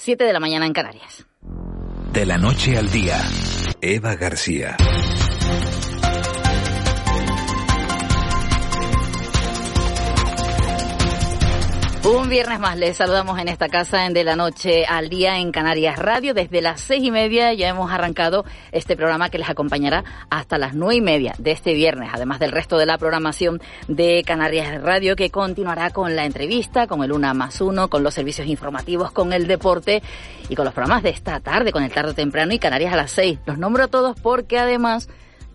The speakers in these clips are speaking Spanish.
Siete de la mañana en Canarias. De la noche al día, Eva García. Un viernes más les saludamos en esta casa en De la Noche al Día en Canarias Radio. Desde las seis y media ya hemos arrancado este programa que les acompañará hasta las nueve y media de este viernes, además del resto de la programación de Canarias Radio que continuará con la entrevista, con el Una más Uno, con los servicios informativos, con el deporte y con los programas de esta tarde, con el tarde temprano y Canarias a las seis. Los nombro a todos porque además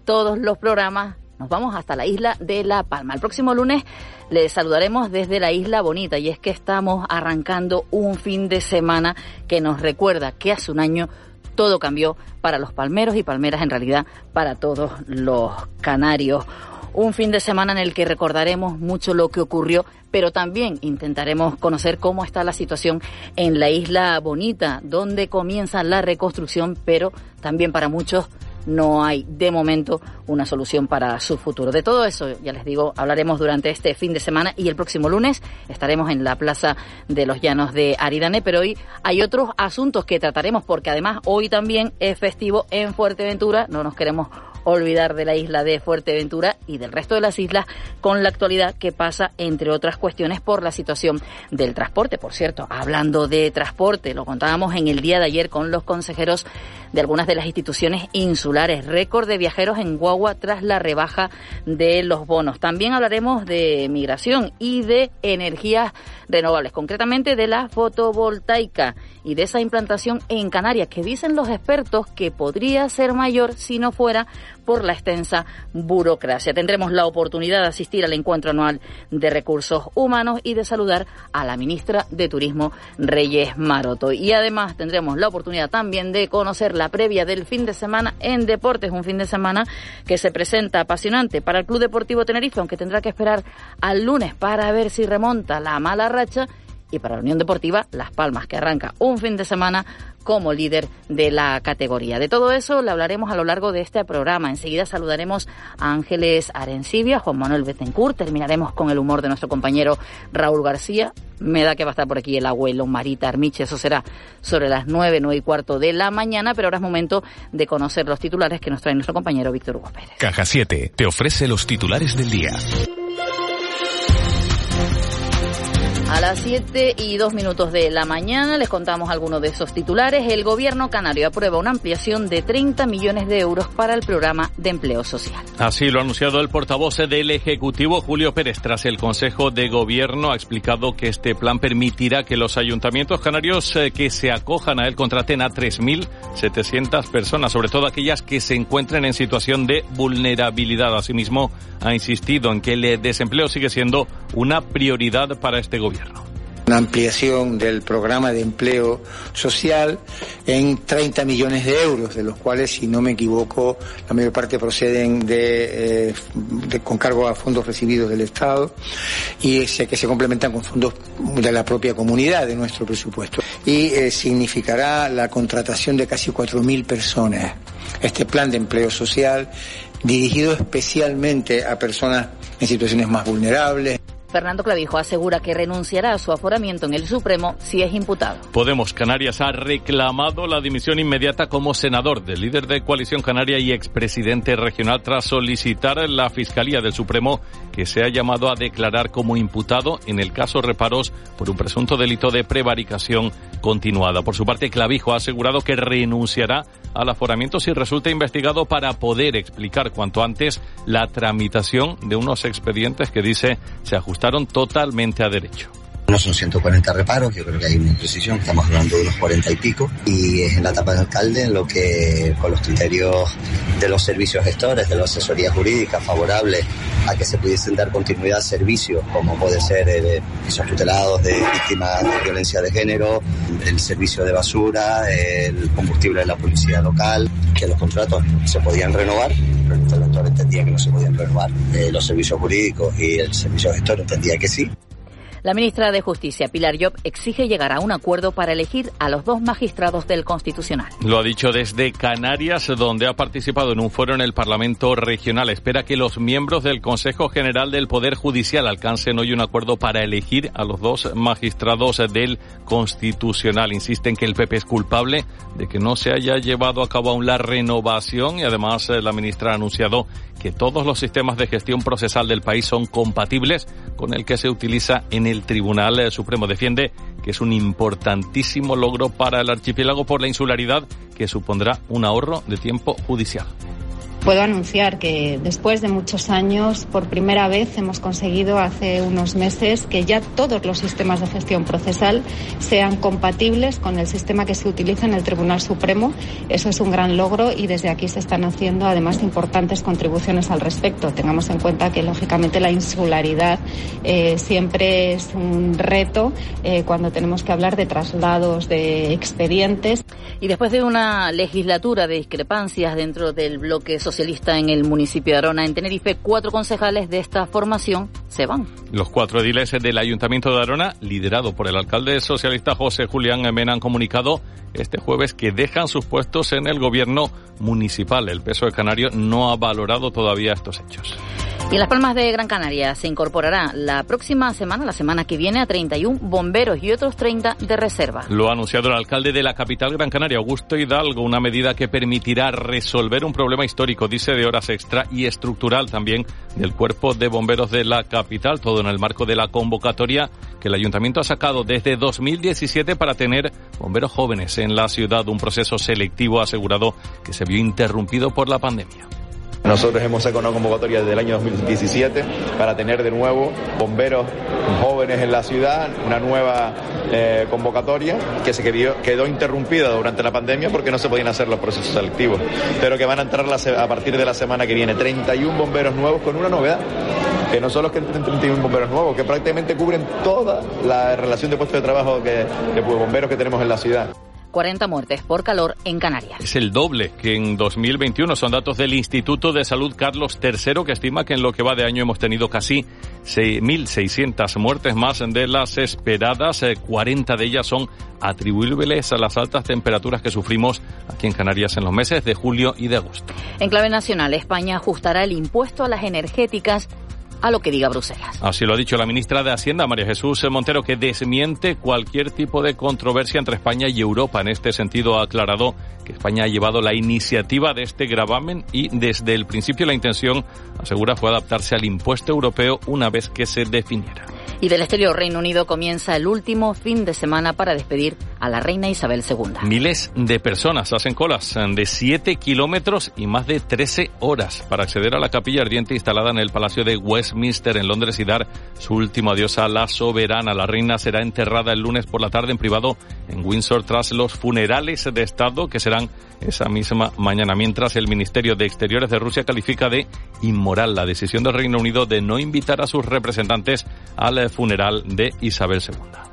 todos los programas nos vamos hasta la isla de La Palma. El próximo lunes les saludaremos desde la isla bonita y es que estamos arrancando un fin de semana que nos recuerda que hace un año todo cambió para los palmeros y palmeras en realidad para todos los canarios. Un fin de semana en el que recordaremos mucho lo que ocurrió, pero también intentaremos conocer cómo está la situación en la isla bonita, donde comienza la reconstrucción, pero también para muchos no hay de momento una solución para su futuro. De todo eso, ya les digo, hablaremos durante este fin de semana y el próximo lunes estaremos en la Plaza de los Llanos de Aridane, pero hoy hay otros asuntos que trataremos porque además hoy también es festivo en Fuerteventura, no nos queremos olvidar de la isla de Fuerteventura y del resto de las islas con la actualidad que pasa, entre otras cuestiones, por la situación del transporte. Por cierto, hablando de transporte, lo contábamos en el día de ayer con los consejeros de algunas de las instituciones insulares. Récord de viajeros en Guagua tras la rebaja de los bonos. También hablaremos de migración y de energías renovables, concretamente de la fotovoltaica y de esa implantación en Canarias, que dicen los expertos que podría ser mayor si no fuera por la extensa burocracia. Tendremos la oportunidad de asistir al encuentro anual de recursos humanos y de saludar a la ministra de Turismo, Reyes Maroto. Y además tendremos la oportunidad también de conocer la previa del fin de semana en deportes, un fin de semana que se presenta apasionante para el Club Deportivo Tenerife, aunque tendrá que esperar al lunes para ver si remonta la mala racha y para la Unión Deportiva Las Palmas, que arranca un fin de semana como líder de la categoría. De todo eso le hablaremos a lo largo de este programa. Enseguida saludaremos a Ángeles Arencibia, Juan Manuel Betancourt, terminaremos con el humor de nuestro compañero Raúl García. Me da que va a estar por aquí el abuelo Marita Armiche, eso será sobre las nueve, nueve y cuarto de la mañana, pero ahora es momento de conocer los titulares que nos trae nuestro compañero Víctor Hugo Pérez. Caja 7 te ofrece los titulares del día. A las 7 y 2 minutos de la mañana les contamos algunos de esos titulares. El gobierno canario aprueba una ampliación de 30 millones de euros para el programa de empleo social. Así lo ha anunciado el portavoz del Ejecutivo, Julio Pérez. Tras el Consejo de Gobierno ha explicado que este plan permitirá que los ayuntamientos canarios eh, que se acojan a él contraten a 3.700 personas, sobre todo aquellas que se encuentren en situación de vulnerabilidad. Asimismo, ha insistido en que el desempleo sigue siendo una prioridad para este gobierno. Una ampliación del programa de empleo social en 30 millones de euros, de los cuales, si no me equivoco, la mayor parte proceden de, eh, con cargo a fondos recibidos del Estado y que se complementan con fondos de la propia comunidad, de nuestro presupuesto. Y eh, significará la contratación de casi 4.000 personas. Este plan de empleo social dirigido especialmente a personas en situaciones más vulnerables. Fernando Clavijo asegura que renunciará a su aforamiento en el Supremo si es imputado. Podemos Canarias ha reclamado la dimisión inmediata como senador del líder de Coalición Canaria y expresidente regional tras solicitar a la Fiscalía del Supremo que se ha llamado a declarar como imputado en el caso Reparos por un presunto delito de prevaricación continuada. Por su parte, Clavijo ha asegurado que renunciará al aforamiento si resulta investigado para poder explicar cuanto antes la tramitación de unos expedientes que dice se totalmente a derecho. No son 140 reparos, yo creo que hay una imprecisión, estamos hablando de unos 40 y pico, y es en la etapa del alcalde en lo que, con los criterios de los servicios gestores, de la asesoría jurídica favorable a que se pudiesen dar continuidad a servicios como puede ser eh, tutelados de víctimas de violencia de género, el servicio de basura, el combustible de la policía local, que los contratos se podían renovar, pero el interventor entendía que no se podían renovar. Eh, los servicios jurídicos y el servicio gestor entendía que sí. La ministra de Justicia, Pilar Job, exige llegar a un acuerdo para elegir a los dos magistrados del Constitucional. Lo ha dicho desde Canarias, donde ha participado en un foro en el Parlamento Regional. Espera que los miembros del Consejo General del Poder Judicial alcancen hoy un acuerdo para elegir a los dos magistrados del Constitucional. Insisten que el PP es culpable de que no se haya llevado a cabo aún la renovación y además eh, la ministra ha anunciado que todos los sistemas de gestión procesal del país son compatibles con el que se utiliza en el Tribunal Supremo. Defiende que es un importantísimo logro para el archipiélago por la insularidad que supondrá un ahorro de tiempo judicial. Puedo anunciar que después de muchos años, por primera vez hemos conseguido hace unos meses que ya todos los sistemas de gestión procesal sean compatibles con el sistema que se utiliza en el Tribunal Supremo. Eso es un gran logro y desde aquí se están haciendo además importantes contribuciones al respecto. Tengamos en cuenta que lógicamente la insularidad eh, siempre es un reto eh, cuando tenemos que hablar de traslados de expedientes. Y después de una legislatura de discrepancias dentro del bloque social socialista en el municipio de Arona, en Tenerife, cuatro concejales de esta formación se van. Los cuatro ediles del Ayuntamiento de Arona, liderado por el alcalde socialista José Julián Mena, han comunicado este jueves que dejan sus puestos en el gobierno municipal. El peso de Canario no ha valorado todavía estos hechos. Y en Las Palmas de Gran Canaria se incorporará la próxima semana, la semana que viene, a 31 bomberos y otros 30 de reserva. Lo ha anunciado el alcalde de la capital Gran Canaria, Augusto Hidalgo, una medida que permitirá resolver un problema histórico, dice, de horas extra y estructural también del cuerpo de bomberos de la capital, todo en el marco de la convocatoria que el ayuntamiento ha sacado desde 2017 para tener bomberos jóvenes en la ciudad, un proceso selectivo asegurado que se vio interrumpido por la pandemia. Nosotros hemos sacado una convocatoria desde el año 2017 para tener de nuevo bomberos jóvenes en la ciudad, una nueva eh, convocatoria que se quedó, quedó, interrumpida durante la pandemia porque no se podían hacer los procesos selectivos, pero que van a entrar a partir de la semana que viene 31 bomberos nuevos con una novedad que no solo es que entren 31 bomberos nuevos, que prácticamente cubren toda la relación de puestos de trabajo que, de bomberos que tenemos en la ciudad. 40 muertes por calor en Canarias. Es el doble que en 2021. Son datos del Instituto de Salud Carlos III, que estima que en lo que va de año hemos tenido casi 6.600 muertes más de las esperadas. 40 eh, de ellas son atribuibles a las altas temperaturas que sufrimos aquí en Canarias en los meses de julio y de agosto. En clave nacional, España ajustará el impuesto a las energéticas a lo que diga Bruselas. Así lo ha dicho la ministra de Hacienda, María Jesús Montero, que desmiente cualquier tipo de controversia entre España y Europa. En este sentido, ha aclarado que España ha llevado la iniciativa de este gravamen y desde el principio la intención, asegura, fue adaptarse al impuesto europeo una vez que se definiera. Y del exterior, Reino Unido comienza el último fin de semana para despedir a la reina Isabel II. Miles de personas hacen colas de 7 kilómetros y más de 13 horas para acceder a la capilla ardiente instalada en el Palacio de Westminster en Londres y dar su último adiós a la soberana. La reina será enterrada el lunes por la tarde en privado en Windsor tras los funerales de Estado que serán esa misma mañana, mientras el Ministerio de Exteriores de Rusia califica de inmoral la decisión del Reino Unido de no invitar a sus representantes al funeral de Isabel II.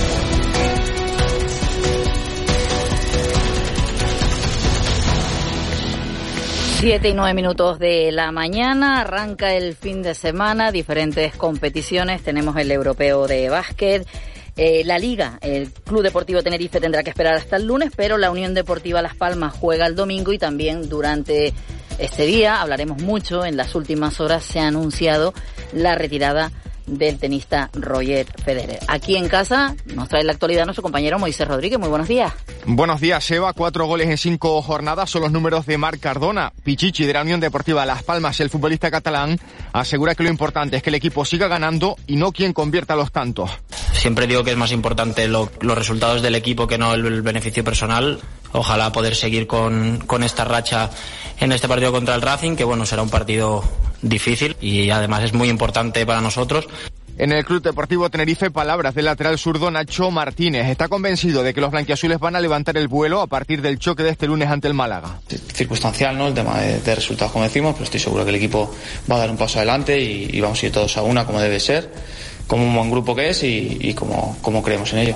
Siete y nueve minutos de la mañana, arranca el fin de semana, diferentes competiciones, tenemos el europeo de básquet, eh, la Liga, el Club Deportivo Tenerife tendrá que esperar hasta el lunes, pero la Unión Deportiva Las Palmas juega el domingo y también durante este día hablaremos mucho, en las últimas horas se ha anunciado la retirada del tenista Roger Federer. Aquí en casa nos trae la actualidad nuestro compañero Moisés Rodríguez. Muy buenos días. Buenos días, Eva. Cuatro goles en cinco jornadas son los números de Marc Cardona. Pichichi de la Unión Deportiva Las Palmas, el futbolista catalán, asegura que lo importante es que el equipo siga ganando y no quien convierta los tantos. Siempre digo que es más importante los resultados del equipo que no el, beneficio personal. Ojalá poder seguir con, con esta racha en este partido contra el Racing, que bueno, será un partido difícil y además es muy importante para nosotros. En el Club Deportivo Tenerife, palabras del lateral zurdo Nacho Martínez. Está convencido de que los blanquiazules van a levantar el vuelo a partir del choque de este lunes ante el Málaga. Circunstancial, ¿no? El tema de, resultados, como decimos, pero estoy seguro que el equipo va a dar un paso adelante y, vamos a ir todos a una como debe ser, como un buen grupo que es y, como, creemos en ello.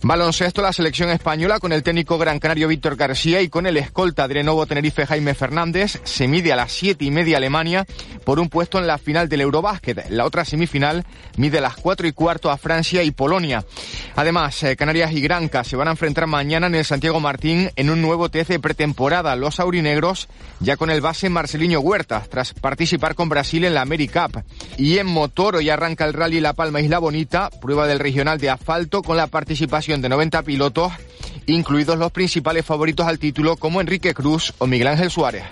Baloncesto, la selección española con el técnico gran canario Víctor García y con el escolta de Lenovo Tenerife Jaime Fernández se mide a las siete y media Alemania por un puesto en la final del Eurobásquet. La otra semifinal mide a las cuatro y cuarto a Francia y Polonia. Además, eh, Canarias y Granca se van a enfrentar mañana en el Santiago Martín en un nuevo TC de pretemporada. Los aurinegros ya con el base Marceliño Huerta tras participar con Brasil en la AmeriCup. Y en motor hoy arranca el Rally La Palma Isla Bonita, prueba del regional de asfalto con la participación de 90 pilotos, incluidos los principales favoritos al título como Enrique Cruz o Miguel Ángel Suárez.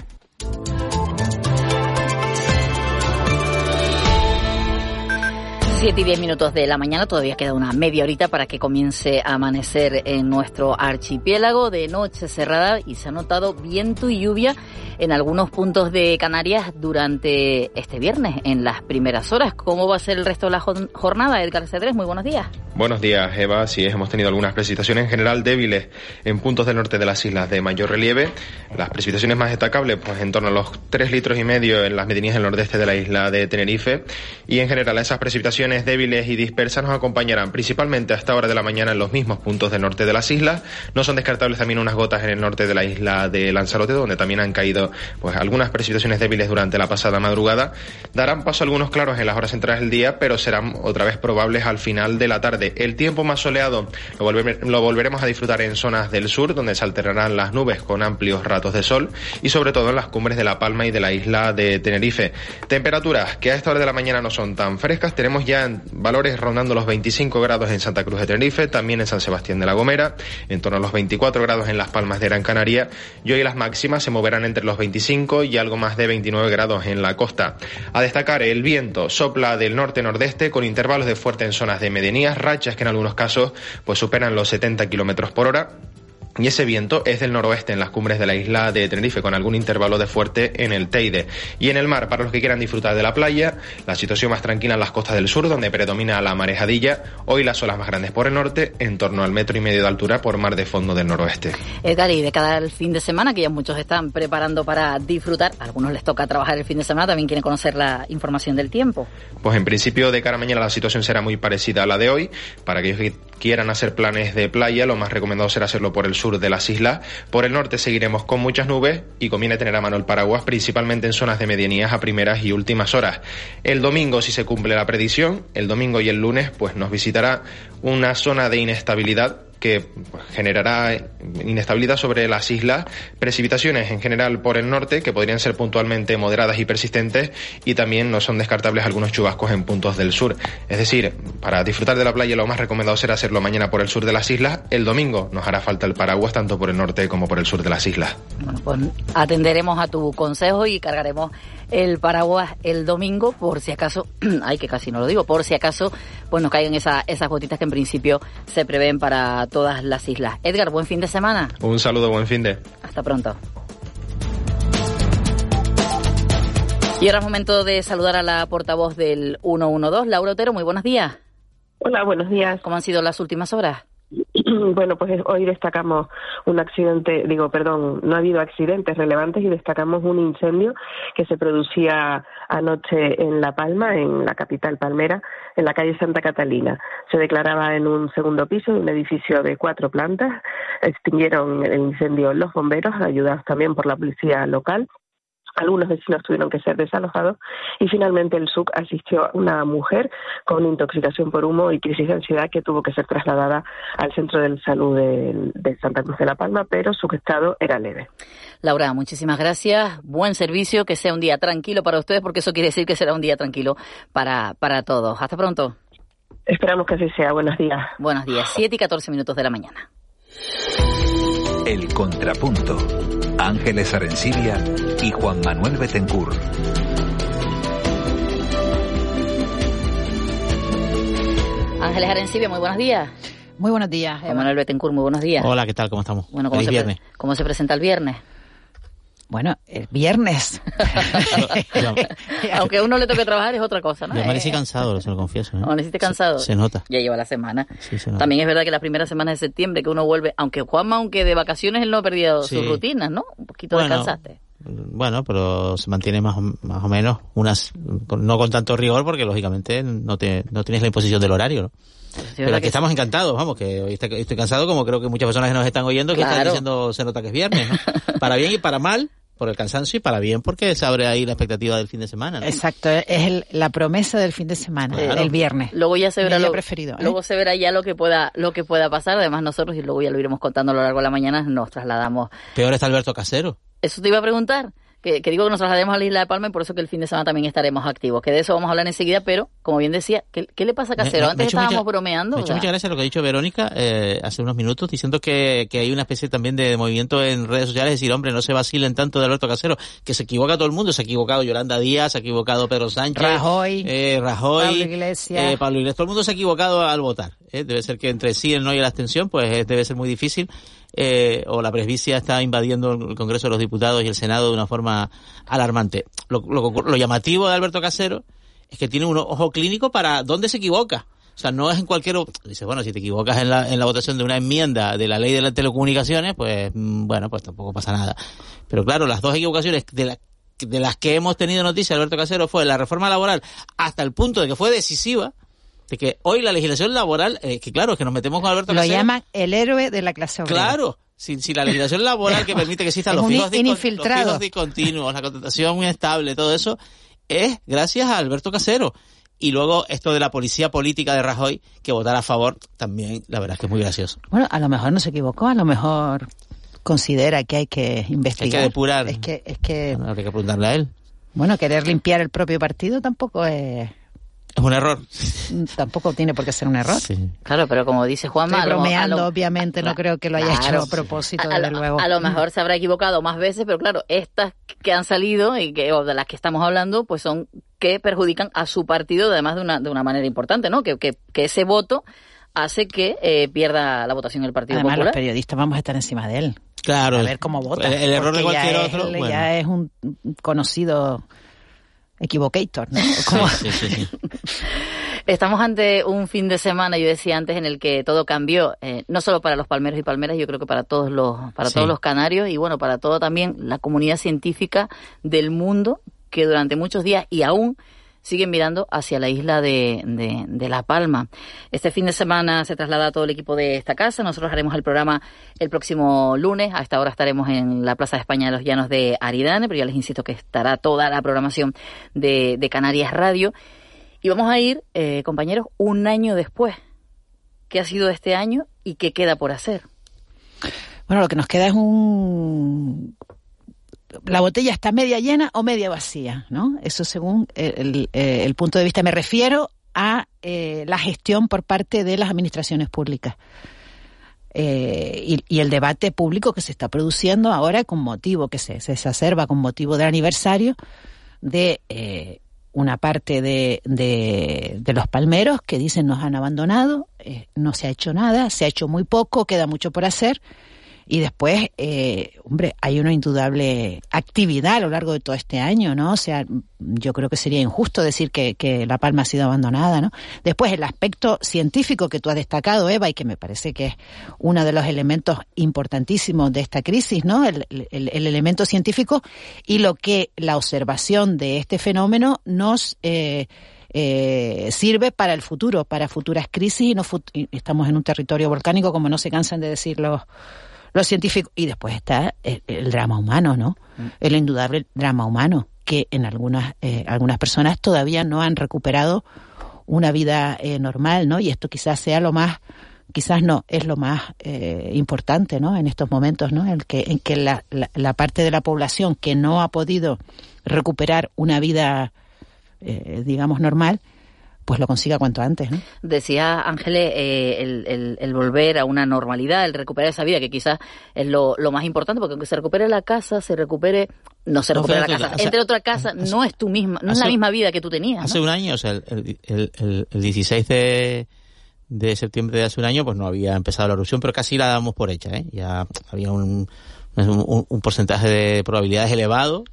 7 y 10 minutos de la mañana, todavía queda una media horita para que comience a amanecer en nuestro archipiélago de noche cerrada y se ha notado viento y lluvia en algunos puntos de Canarias durante este viernes, en las primeras horas. ¿Cómo va a ser el resto de la jornada? Edgar Cedrés, muy buenos días. Buenos días, Eva. Sí, hemos tenido algunas precipitaciones en general débiles en puntos del norte de las islas de mayor relieve. Las precipitaciones más destacables, pues en torno a los 3 litros y medio en las medianías del nordeste de la isla de Tenerife. Y en general esas precipitaciones débiles y dispersas nos acompañarán principalmente a esta hora de la mañana en los mismos puntos del norte de las islas. No son descartables también unas gotas en el norte de la isla de Lanzarote, donde también han caído pues algunas precipitaciones débiles durante la pasada madrugada. Darán paso a algunos claros en las horas centrales del día, pero serán otra vez probables al final de la tarde. El tiempo más soleado lo, lo volveremos a disfrutar en zonas del sur, donde se alternarán las nubes con amplios ratos de sol y sobre todo en las cumbres de La Palma y de la isla de Tenerife. Temperaturas que a esta hora de la mañana no son tan frescas. Tenemos ya valores rondando los 25 grados en Santa Cruz de Tenerife, también en San Sebastián de la Gomera, en torno a los 24 grados en Las Palmas de Gran Canaria y hoy las máximas se moverán entre los 25 y algo más de 29 grados en la costa. A destacar, el viento sopla del norte-nordeste con intervalos de fuerte en zonas de medianías, rachas que en algunos casos pues superan los 70 kilómetros por hora y ese viento es del noroeste en las cumbres de la isla de Tenerife, con algún intervalo de fuerte en el Teide. Y en el mar, para los que quieran disfrutar de la playa, la situación más tranquila en las costas del sur, donde predomina la marejadilla. Hoy las olas más grandes por el norte, en torno al metro y medio de altura por mar de fondo del noroeste. Edgar, y de cada fin de semana, que ya muchos están preparando para disfrutar, a algunos les toca trabajar el fin de semana, también quieren conocer la información del tiempo. Pues en principio, de cara a mañana, la situación será muy parecida a la de hoy. Para aquellos que quieran hacer planes de playa, lo más recomendado será hacerlo por el sur de las islas. Por el norte seguiremos con muchas nubes y conviene tener a mano el paraguas, principalmente en zonas de medianías a primeras y últimas horas. El domingo, si se cumple la predicción, el domingo y el lunes, pues nos visitará una zona de inestabilidad que generará inestabilidad sobre las islas, precipitaciones en general por el norte que podrían ser puntualmente moderadas y persistentes y también no son descartables algunos chubascos en puntos del sur. Es decir, para disfrutar de la playa lo más recomendado será hacerlo mañana por el sur de las islas, el domingo nos hará falta el paraguas tanto por el norte como por el sur de las islas. Bueno, pues atenderemos a tu consejo y cargaremos el paraguas el domingo por si acaso, ay que casi no lo digo, por si acaso pues nos caigan esa, esas gotitas que en principio se prevén para todas las islas. Edgar, buen fin de semana. Un saludo, buen fin de. Hasta pronto. Y ahora es momento de saludar a la portavoz del 112, Laura Otero. Muy buenos días. Hola, buenos días. ¿Cómo han sido las últimas horas? Bueno, pues hoy destacamos un accidente, digo, perdón, no ha habido accidentes relevantes y destacamos un incendio que se producía anoche en La Palma, en la capital palmera, en la calle Santa Catalina. Se declaraba en un segundo piso de un edificio de cuatro plantas. Extinguieron el incendio los bomberos, ayudados también por la policía local algunos vecinos tuvieron que ser desalojados y finalmente el SUC asistió a una mujer con intoxicación por humo y crisis de ansiedad que tuvo que ser trasladada al centro de salud de, Santa Cruz de la Palma, pero su estado era leve. Laura, muchísimas gracias. Buen servicio, que sea un día tranquilo para ustedes, porque eso quiere decir que será un día tranquilo para, para todos. Hasta pronto. Esperamos que así sea. Buenos días. Buenos días. Siete y catorce minutos de la mañana. El Contrapunto. Ángeles Arencibia y Juan Manuel Betencur. Ángeles Arencibia, muy buenos días. Muy buenos días. Juan Manuel Betencur, muy buenos días. Hola, ¿qué tal? ¿Cómo estamos? Bueno, ¿cómo, Feliz se, viernes. ¿cómo se presenta el viernes? Bueno, el viernes. Aunque a uno le toque trabajar es otra cosa, ¿no? Yo Eh, amanecí cansado, se lo confieso. ¿eh? Amaneciste cansado. Se, se nota. Ya lleva la semana. Sí, se nota. También es verdad que las primeras semanas de septiembre que uno vuelve, aunque Juanma, aunque de vacaciones él no ha perdido Sí. sus rutinas, ¿no? Un poquito Bueno, descansaste. Bueno, pero se mantiene más o, más o menos, unas no con tanto rigor porque lógicamente no, te, no tienes la imposición del horario, pero aquí que estamos encantados, vamos, que hoy está- estoy cansado como creo que muchas personas que nos están oyendo que están diciendo se nota que es viernes, ¿no? Para bien y para mal, por el cansancio y para bien porque se abre ahí la expectativa del fin de semana, ¿no? Exacto, es el- la promesa del fin de semana, Claro. el viernes. Luego ya se verá lo, preferido, ¿eh? luego se verá ya lo que pueda lo que pueda pasar. Además nosotros y luego ya lo iremos contando a lo largo de la mañana nos trasladamos. Peor está Alberto Casero. Eso te iba a preguntar. Que, que digo que nos traslademos a la isla de Palma y por eso que el fin de semana también estaremos activos. Que de eso vamos a hablar enseguida, pero como bien decía, ¿qué, qué le pasa a Casero? Antes estábamos mucha- bromeando. Me ha hecho ¿verdad? mucha gracia lo que ha dicho Verónica eh, hace unos minutos, diciendo que, que hay una especie también de movimiento en redes sociales, decir, hombre, no se vacilen tanto de Alberto Casero, que se equivoca todo el mundo, se ha equivocado Yolanda Díaz, se ha equivocado Pedro Sánchez, Rajoy, eh, Rajoy, Pablo Iglesias. eh, Pablo Iglesias, todo el mundo se ha equivocado al votar. ¿Eh? Debe ser que entre sí el no y la abstención, pues eh, debe ser muy difícil. eh, o la presbicia está invadiendo el Congreso de los Diputados y el Senado de una forma alarmante. Lo, llamativo de Alberto Casero es que tiene un ojo clínico para dónde se equivoca. O sea, no es en cualquier... Dice, bueno, si te equivocas en la, en la votación de una enmienda de la ley de las telecomunicaciones, pues mm, bueno, pues tampoco pasa nada. Pero claro, las dos equivocaciones de, la- de las que hemos tenido noticia, Alberto Casero, fue la reforma laboral hasta el punto de que fue decisiva, de que hoy la legislación laboral, eh, que claro, es que nos metemos con Alberto Lo Casero. llaman el héroe de la clase obrera. Claro, si, si la legislación laboral que permite que existan los fijos, infiltrado. los fijos discontinuos, la contratación muy estable, todo eso, es gracias a Alberto Casero. Y luego esto de la policía política de Rajoy, que votar a favor, también la verdad es que es muy gracioso. Bueno, a lo mejor no se equivocó, a lo mejor considera que hay que investigar. Hay que depurar. Es que, es que Bueno, habría que preguntarle a él. bueno, querer limpiar el propio partido tampoco es, Es un error. tampoco tiene por qué ser un error. Claro, pero como dice Juanma, Estoy a lo- bromeando, a lo- obviamente, no creo que lo haya Claro. hecho a propósito, a, desde luego. a lo mejor se habrá equivocado más veces, pero claro, estas que han salido y que o de las que estamos hablando, pues son que perjudican a su partido, además de una, de una manera importante, ¿no? Que, que, que ese voto hace que eh, pierda la votación el Partido Además, los periodistas vamos a estar encima de él. Claro. A ver cómo vota. El, el error de ya cualquier es- otro. él bueno. Ya es un conocido equivocator, ¿no? Como- Sí, sí, sí. Estamos ante un fin de semana, yo decía antes, en el que todo cambió, eh, no solo para los palmeros y palmeras, yo creo que para todos los, para todos los canarios y bueno, para toda también la comunidad científica del mundo que durante muchos días y aún siguen mirando hacia la isla de, La Palma. Este fin de semana se traslada todo el equipo de esta casa. Nosotros haremos el programa el próximo lunes. A esta hora estaremos en la Plaza de España de los Llanos de Aridane, pero ya les insisto que estará toda la programación de, de Canarias Radio. Y vamos a ir, eh, compañeros, un año después. ¿Qué ha sido este año y qué queda por hacer? Bueno, lo que nos queda es un... La botella está media llena o media vacía, ¿no? Eso según el, el- punto de vista. Me refiero a eh, la gestión por parte de las administraciones públicas. Eh, y, y el debate público que se está produciendo ahora con motivo, que se, se exacerba con motivo del aniversario de eh, una parte de, de, de los palmeros que dicen nos han abandonado, eh, no se ha hecho nada, se ha hecho muy poco, queda mucho por hacer. Y después, eh, hombre, hay una indudable actividad a lo largo de todo este año, ¿no? O sea, yo creo que sería injusto decir que, que La Palma ha sido abandonada, ¿no? Después, el aspecto científico que tú has destacado, Eva, y que me parece que es uno de los elementos importantísimos de esta crisis, ¿no? El, el- el elemento científico y lo que la observación de este fenómeno nos... eh, eh, sirve para el futuro, para futuras crisis y no fut- estamos en un territorio volcánico como no se cansan de decir los, los científicos. Y después está el, el drama humano, ¿no? El indudable drama humano, que en algunas, eh, algunas personas todavía no han recuperado una vida eh, normal, ¿no? Y esto quizás sea lo más, quizás no, es lo más eh, importante, ¿no? En estos momentos, ¿no? En que, en que la, la, la parte de la población que no ha podido recuperar una vida, eh, digamos, normal, pues lo consiga cuanto antes. ¿no? Decía Ángeles eh, el, el, volver a una normalidad, el recuperar esa vida, que quizás es lo, lo más importante, porque aunque se recupere la casa, se recupere, no se recupera la casa, entre otra casa, no es tu misma, no es la misma vida que tú tenías. Hace un año, o sea, el, el, el 16 de de septiembre de hace un año, pues no había empezado la erupción, pero casi la damos por hecha, ¿eh? Ya había un, un, porcentaje de probabilidades elevado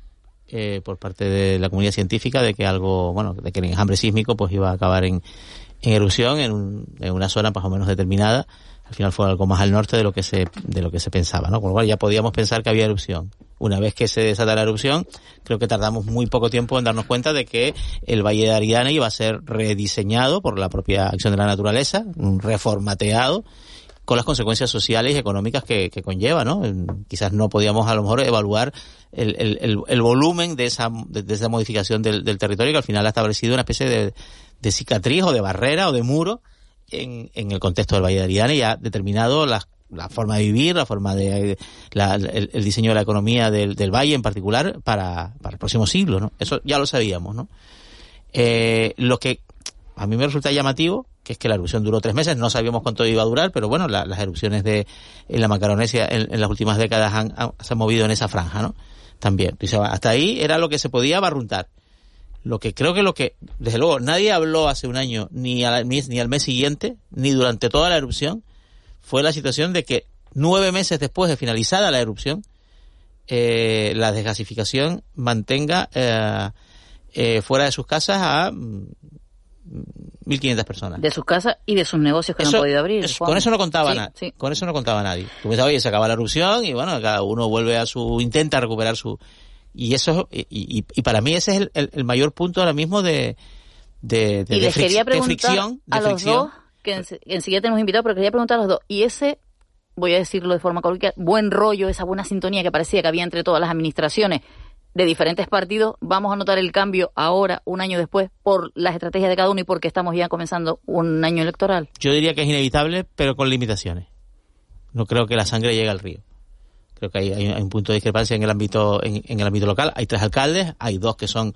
eh, por parte de la comunidad científica de que algo, bueno, de que el enjambre sísmico pues iba a acabar en, en erupción en, en una zona más o menos determinada. Al final fue algo más al norte de lo que se, de lo que se pensaba, ¿no? Con lo cual ya podíamos pensar que había erupción. Una vez que se desata la erupción, creo que tardamos muy poco tiempo en darnos cuenta de que el Valle de Ariane iba a ser rediseñado por la propia acción de la naturaleza, reformateado, con las consecuencias sociales y económicas que, conlleva, ¿no? Quizás no podíamos a lo mejor evaluar el, volumen de esa, de, esa modificación del, territorio que al final ha establecido una especie de, de cicatriz o de barrera o de muro en, en el contexto del Valle de Ariane y ha determinado las la forma de vivir, la forma de el, diseño de la economía del, del valle en particular para, para, el próximo siglo, ¿no? Eso ya lo sabíamos, ¿no? Eh, lo que a mí me resulta llamativo, que es que la erupción duró tres meses, no sabíamos cuánto iba a durar, pero bueno, las erupciones de en la Macaronesia en, las últimas décadas han, se han movido en esa franja, ¿no? También. hasta ahí era lo que se podía barruntar. Lo que creo que lo que, desde luego, nadie habló hace un año, ni, ni al mes siguiente, ni durante toda la erupción, fue la situación de que nueve meses después de finalizada la erupción, eh, la desgasificación mantenga eh, eh, fuera de sus casas a 1.500 mm, personas. De sus casas y de sus negocios que no han podido abrir. con eso no contaba nadie. Con eso no contaba nadie. Tú pensabas, oye, se acaba la erupción y bueno, cada uno vuelve a su, intenta recuperar su... Y eso, y, y, para mí ese es el, el, mayor punto ahora mismo de, de, de, fricción. a los dos que enseguida tenemos invitado, pero quería preguntar a los dos. ¿Y ese, voy a decirlo de forma coloquial, buen rollo, esa buena sintonía que parecía que había entre todas las administraciones de diferentes partidos, vamos a notar el cambio ahora, un año después, por las estrategias de cada uno y porque estamos ya comenzando un año electoral? Yo diría que es inevitable, pero con limitaciones. No creo que la sangre llegue al río. Creo que hay, hay un punto de discrepancia en el ámbito en, el ámbito local. Hay tres alcaldes, hay dos que son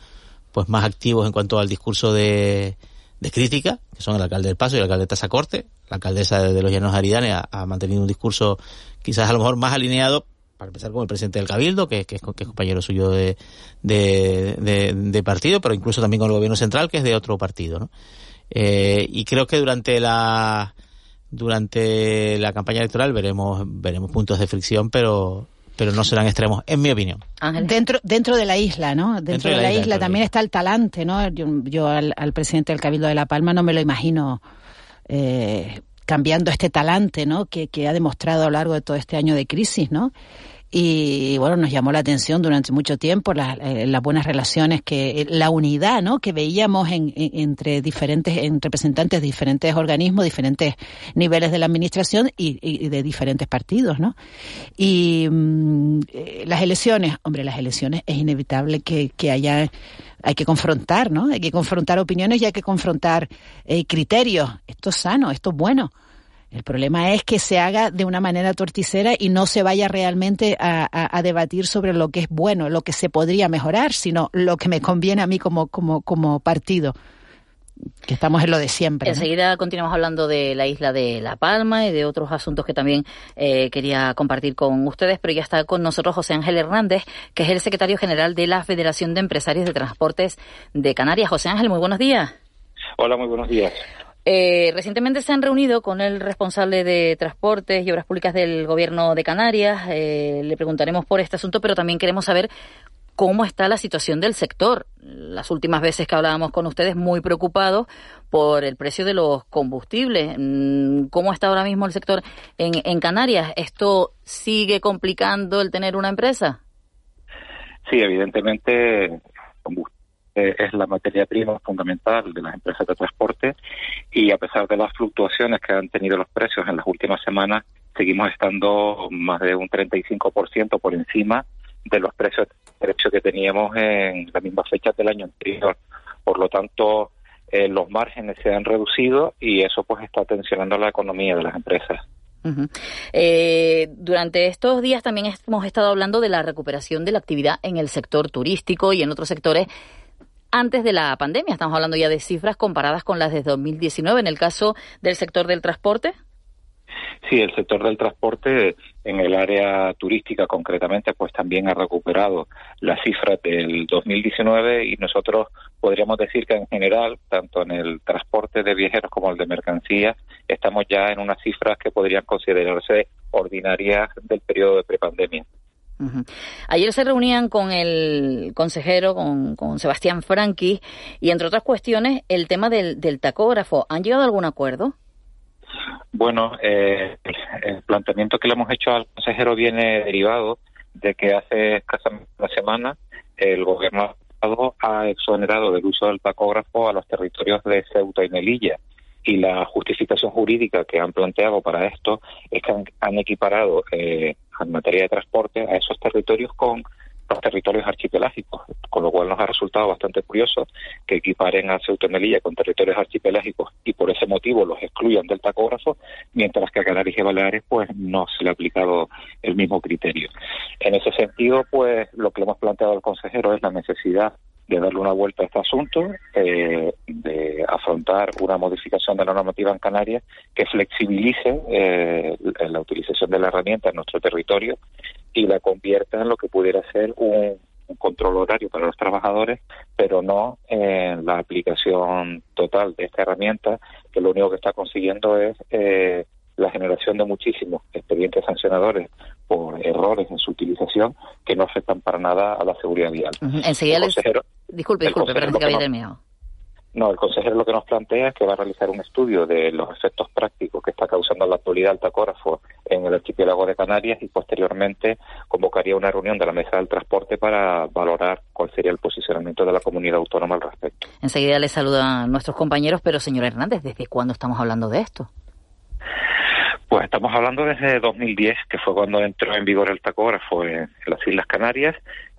pues más activos en cuanto al discurso de, de crítica, que son el alcalde del Paso y el alcalde de Tazacorte. La alcaldesa de, los Llanos Aridanes ha, mantenido un discurso quizás a lo mejor más alineado, para empezar con el presidente del Cabildo, que, que, es, compañero suyo de, de, partido, pero incluso también con el gobierno central, que es de otro partido. ¿no? Eh, y creo que durante la durante la campaña electoral veremos veremos puntos de fricción, pero pero no serán extremos, en mi opinión. Dentro, dentro de la isla, ¿no? Dentro, de la, isla, también está el talante, ¿no? Yo, al, presidente del Cabildo de La Palma no me lo imagino eh, cambiando este talante, ¿no? Que, que ha demostrado a lo largo de todo este año de crisis, ¿no? Y bueno nos llamó la atención durante mucho tiempo eh, las buenas relaciones que eh, la unidad no que veíamos en, entre diferentes en representantes de diferentes organismos diferentes niveles de la administración y, de diferentes partidos no y mm, eh, las elecciones hombre las elecciones es inevitable que, que haya hay que confrontar no hay que confrontar opiniones y hay que confrontar criterios. Esto es sano esto es bueno el problema es que se haga de una manera torticera y no se vaya realmente a, debatir sobre lo que es bueno, lo que se podría mejorar, sino lo que me conviene a mí como, como, como partido que estamos en lo de siempre. Enseguida continuamos hablando de la isla de La Palma y de otros asuntos que también eh, quería compartir con ustedes, pero ya está con nosotros José Ángel Hernández, que es el secretario general de la Federación de Empresarios de Transportes de Canarias. José Ángel, muy buenos días. Hola, muy buenos días. Eh, recientemente se han reunido con el responsable de Transportes y Obras Públicas del Gobierno de Canarias. Eh, le preguntaremos por este asunto, pero también queremos saber cómo está la situación del sector. Las últimas veces que hablábamos con ustedes, muy preocupados por el precio de los combustibles. Mm, ¿Cómo está ahora mismo el sector en, en Canarias? ¿Esto sigue complicando el tener una empresa? Sí, evidentemente, combustible es la materia prima fundamental de las empresas de transporte y a pesar de las fluctuaciones que han tenido los precios en las últimas semanas, seguimos estando más de un 35% por encima de los precios derechos que teníamos en la misma fecha del año anterior. Por lo tanto, eh, los márgenes se han reducido y eso pues está tensionando la economía de las empresas. Eh, durante estos días también hemos estado hablando de la recuperación de la actividad en el sector turístico y en otros sectores antes de la pandemia. Estamos hablando ya de cifras comparadas con las de 2019 en el caso del sector del transporte. Sí, el sector del transporte en el área turística concretamente pues también ha recuperado las cifras del 2019 y nosotros podríamos decir que en general, tanto en el transporte de viajeros como el de mercancías, estamos ya en unas cifras que podrían considerarse ordinarias del periodo de prepandemia. Ayer se reunían con el consejero, con, Sebastián Franqui, y entre otras cuestiones, el tema del, tacógrafo. ¿Han llegado a algún acuerdo? Bueno, eh, el planteamiento que le hemos hecho al consejero viene derivado de que hace escasamente una semana el gobierno ha exonerado del uso del tacógrafo a los territorios de Ceuta y Melilla. Y la justificación jurídica que han planteado para esto es que han, equiparado eh, en materia de transporte a esos territorios con los territorios archipelágicos, con lo cual nos ha resultado bastante curioso que equiparen a Ceuta y Melilla con territorios archipelágicos y por ese motivo los excluyan del tacógrafo, mientras que a Canarias y Baleares pues no se le ha aplicado el mismo criterio. En ese sentido, pues lo que hemos planteado al consejero es la necesidad de darle una vuelta a este asunto, eh, de afrontar una modificación de la normativa en Canarias que flexibilice eh, la utilización de la herramienta en nuestro territorio y la convierta en lo que pudiera ser un, control horario para los trabajadores, pero no en la aplicación total de esta herramienta, que lo único que está consiguiendo es eh, la generación de muchísimos expedientes sancionadores por errores en su utilización que no afectan para nada a la seguridad vial. Enseguida les... Disculpe, disculpe, pero que había terminado. No, el consejero lo que nos plantea es que va a realizar un estudio de los efectos prácticos que está causando la actualidad del tacógrafo en el archipiélago de Canarias y posteriormente convocaría una reunión de la mesa del transporte para valorar cuál sería el posicionamiento de la comunidad autónoma al respecto. Enseguida le saludan nuestros compañeros, pero señor Hernández, ¿desde cuándo estamos hablando de esto? Pues estamos hablando desde 2010, que fue cuando entró en vigor el tacógrafo en, las Islas Canarias.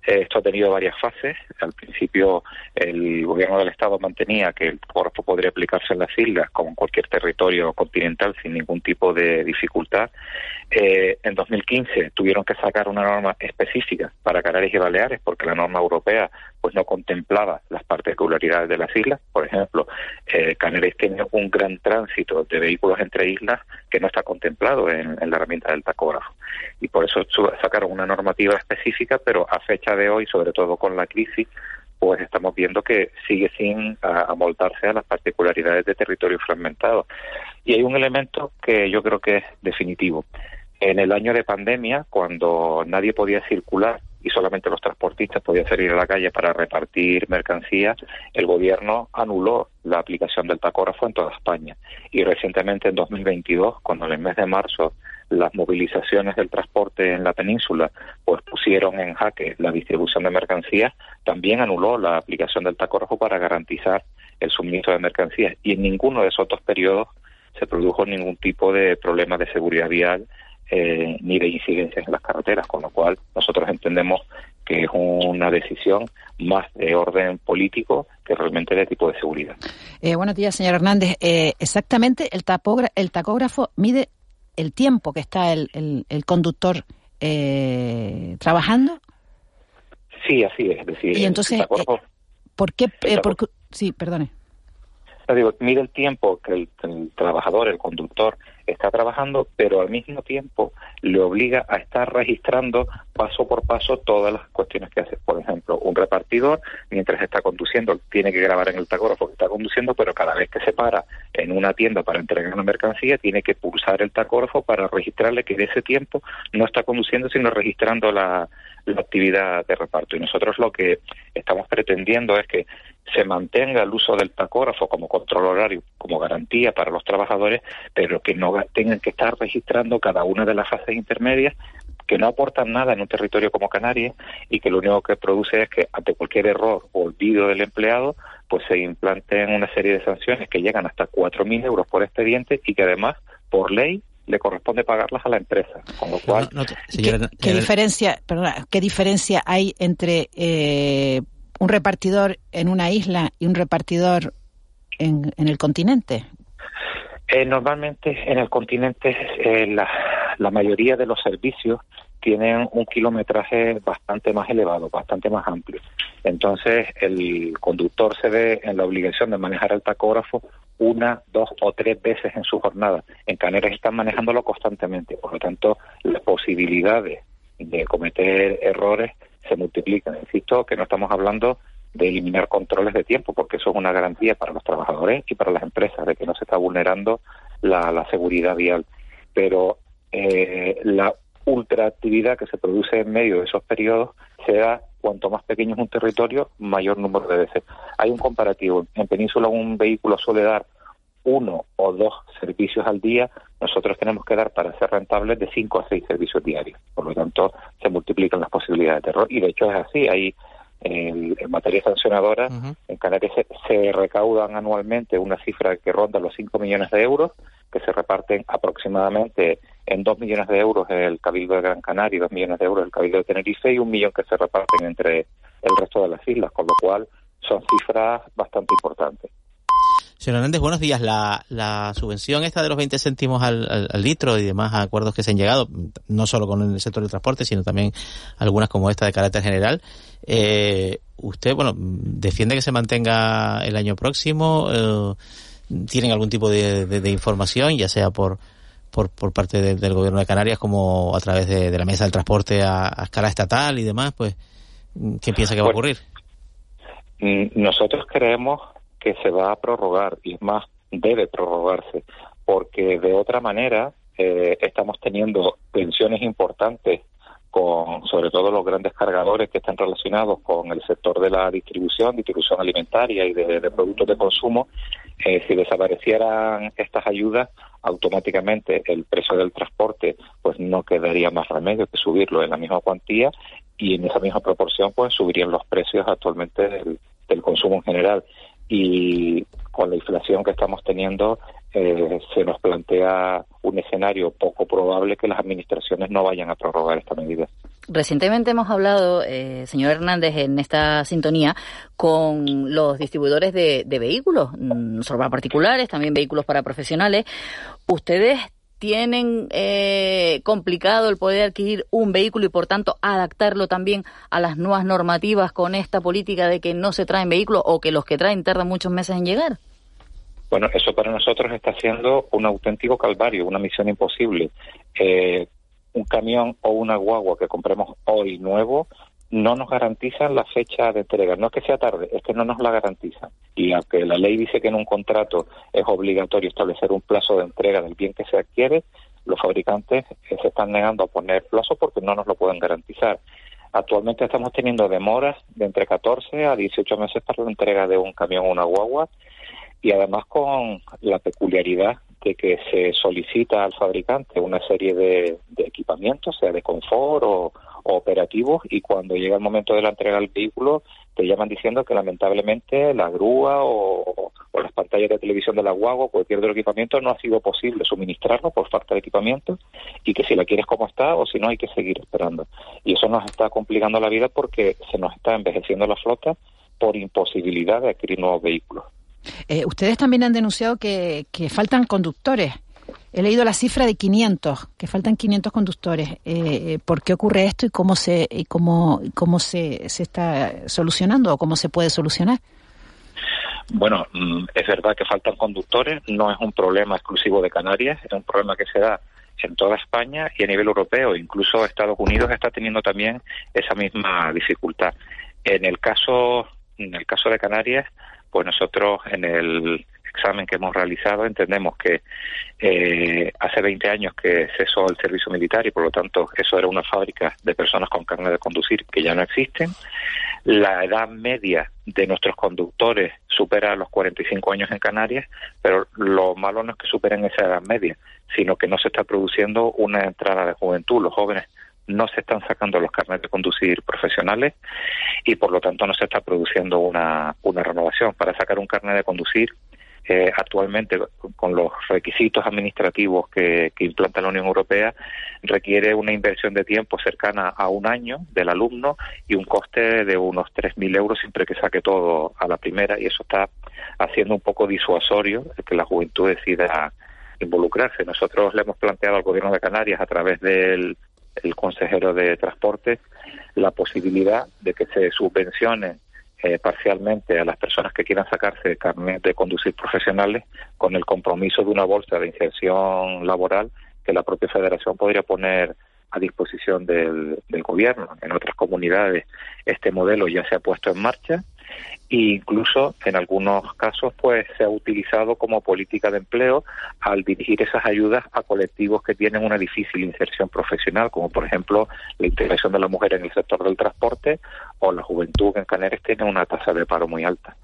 Eh, esto ha tenido varias fases. Al principio, el gobierno del Estado mantenía que el tacógrafo podría aplicarse en las islas, como en cualquier territorio continental, sin ningún tipo de dificultad. Eh, en 2015 tuvieron que sacar una norma específica para Canarias y Baleares, porque la norma europea pues no contemplaba las particularidades de las islas. Por ejemplo, eh, Canarias tiene un gran tránsito de vehículos entre islas que no está contemplado en, la herramienta del tacógrafo. Y por eso sacaron una normativa específica, pero a fecha de hoy, sobre todo con la crisis, pues estamos viendo que sigue sin amoldarse a las particularidades de territorio fragmentado. Y hay un elemento que yo creo que es definitivo. En el año de pandemia, cuando nadie podía circular y solamente los transportistas podían salir a la calle para repartir mercancías, el gobierno anuló la aplicación del tacógrafo en toda España. Y recientemente, en 2022, cuando en el mes de marzo las movilizaciones del transporte en la península pues pusieron en jaque la distribución de mercancías, también anuló la aplicación del tacógrafo para garantizar el suministro de mercancías. Y en ninguno de esos dos periodos se produjo ningún tipo de problema de seguridad vial eh, ni de incidencias en las carreteras, con lo cual nosotros entendemos que es una decisión más de orden político que realmente de tipo de seguridad. Eh, buenos días, señor Hernández. Eh, exactamente, el, el tacógrafo mide el tiempo que está el, el, conductor eh, trabajando. Sí, así es. decir, y entonces, ¿por qué? sí, perdone. Digo, mide el tiempo que el trabajador, el conductor, está trabajando, pero al mismo tiempo le obliga a estar registrando paso por paso todas las cuestiones que hace. Por ejemplo, un repartidor, mientras está conduciendo, tiene que grabar en el tacógrafo que está conduciendo, pero cada vez que se para en una tienda para entregar una mercancía, tiene que pulsar el tacógrafo para registrarle que de ese tiempo no está conduciendo, sino registrando la, la actividad de reparto. Y nosotros lo que estamos pretendiendo es que se mantenga el uso del tacógrafo como control horario, como garantía para los trabajadores, pero que no tengan que estar registrando cada una de las fases intermedias que no aportan nada en un territorio como Canarias y que lo único que produce es que ante cualquier error o olvido del empleado, pues se implanten una serie de sanciones que llegan hasta 4.000 euros por expediente y que además, por ley, le corresponde pagarlas a la empresa. Con lo cual, ¿Qué, diferencia, perdona, ¿qué diferencia hay entre eh, un repartidor en una isla y un repartidor en, en el continente? Eh, normalmente en el continente eh, la, la, mayoría de los servicios tienen un kilometraje bastante más elevado, bastante más amplio. Entonces, el conductor se ve en la obligación de manejar el tacógrafo una, dos o tres veces en su jornada. En Canarias están manejándolo constantemente, por lo tanto, las posibilidades de cometer errores se multiplican. Insisto que no estamos hablando de eliminar controles de tiempo, porque eso es una garantía para los trabajadores y para las empresas de que no se está vulnerando la, seguridad vial. Pero eh, la ultraactividad que se produce en medio de esos periodos se da cuanto más pequeño es un territorio, mayor número de veces. Hay un comparativo. En Península un vehículo suele dar uno o dos servicios al día, nosotros tenemos que dar para ser rentables de cinco a seis servicios diarios. Por lo tanto, se multiplican las posibilidades de error. Y de hecho es así. Hay en, materia sancionadora, en Canarias se, recaudan anualmente una cifra que ronda los 5 millones de euros, que se reparten aproximadamente en 2 millones de euros el Cabildo de Gran Canaria y 2 millones de euros el Cabildo de Tenerife y un millón que se reparten entre el resto de las islas, con lo cual son cifras bastante importantes. Señor Hernández, buenos días. La, la subvención esta de los 20 céntimos al, litro y demás acuerdos que se han llegado, no solo con el sector del transporte, sino también algunas como esta de carácter general, eh, ¿usted, bueno, defiende que se mantenga el año próximo? Eh, ¿Tienen algún tipo de, información, ya sea por, por, por parte del gobierno de Canarias como a través de, la mesa del transporte a, escala estatal y demás? Pues, ¿qué piensa que va a ocurrir? Mm, nosotros creemos que se va a prorrogar y es más, debe prorrogarse, porque de otra manera eh, estamos teniendo tensiones importantes con sobre todo los grandes cargadores que están relacionados con el sector de la distribución, distribución alimentaria y de, productos de consumo, eh, si desaparecieran estas ayudas, automáticamente el precio del transporte pues no quedaría más remedio que subirlo en la misma cuantía y en esa misma proporción pues subirían los precios actualmente del consumo en general. Y con la inflación que estamos teniendo eh, se nos plantea un escenario poco probable que las administraciones no vayan a prorrogar esta medida. Recientemente hemos hablado, eh, señor Hernández, en esta sintonía con los distribuidores de, vehículos, no solo para particulares, también vehículos para profesionales. ¿Ustedes tienen eh, complicado el poder adquirir un vehículo y por tanto adaptarlo también a las nuevas normativas con esta política de que no se traen vehículos o que los que traen tardan muchos meses en llegar? Bueno, eso para nosotros está siendo un auténtico calvario, una misión imposible. Eh, un camión o una guagua que compremos hoy nuevo no nos garantizan la fecha de entrega. No es que sea tarde, es que no nos la garantizan. Y aunque la ley dice que en un contrato es obligatorio establecer un plazo de entrega del bien que se adquiere, los fabricantes eh, se están negando a poner plazo porque no nos lo pueden garantizar. Actualmente estamos teniendo demoras de entre 14 a 18 meses para la entrega de un camión o una guagua y además con la peculiaridad de que se solicita al fabricante una serie de, equipamientos, sea de confort o, operativos y cuando llega el momento de la entrega del vehículo te llaman diciendo que lamentablemente la grúa o, las pantallas de televisión de la guagua o cualquier otro equipamiento no ha sido posible suministrarlo por falta de equipamiento y que si la quieres como está o si no hay que seguir esperando. Y eso nos está complicando la vida porque se nos está envejeciendo la flota por imposibilidad de adquirir nuevos vehículos. Eh, ustedes también han denunciado que, que faltan conductores He leído la cifra de 500, que faltan 500 conductores. Eh, eh, ¿Por qué ocurre esto y cómo se y cómo cómo se, se está solucionando o cómo se puede solucionar? Bueno, mm, es verdad que faltan conductores, no es un problema exclusivo de Canarias, es un problema que se da en toda España y a nivel europeo. Incluso Estados Unidos está teniendo también esa misma dificultad. En el caso, en el caso de Canarias, pues nosotros en el examen que hemos realizado entendemos que eh, hace 20 años que cesó el servicio militar y por lo tanto eso era una fábrica de personas con carne de conducir que ya no existen. La edad media de nuestros conductores supera los 45 años en Canarias, pero lo malo no es que superen esa edad media, sino que no se está produciendo una entrada de juventud. Los jóvenes no se están sacando los carnes de conducir profesionales y por lo tanto no se está produciendo una, una renovación. Para sacar un carnet de conducir actualmente con los requisitos administrativos que, implanta la Unión Europea requiere una inversión de tiempo cercana a un año del alumno y un coste de unos 3.000 euros siempre que saque todo a la primera y eso está haciendo un poco disuasorio que la juventud decida involucrarse. Nosotros le hemos planteado al Gobierno de Canarias a través del el consejero de Transporte, la posibilidad de que se subvencione eh, parcialmente a las personas que quieran sacarse carnet de conducir profesionales con el compromiso de una bolsa de inserción laboral que la propia federación podría poner a disposición del, del gobierno. En otras comunidades este modelo ya se ha puesto en marcha e incluso en algunos casos pues se ha utilizado como política de empleo al dirigir esas ayudas a colectivos que tienen una difícil inserción profesional, como por ejemplo la integración de la mujer en el sector del transporte o la juventud que en Canarias tiene una tasa de paro muy alta.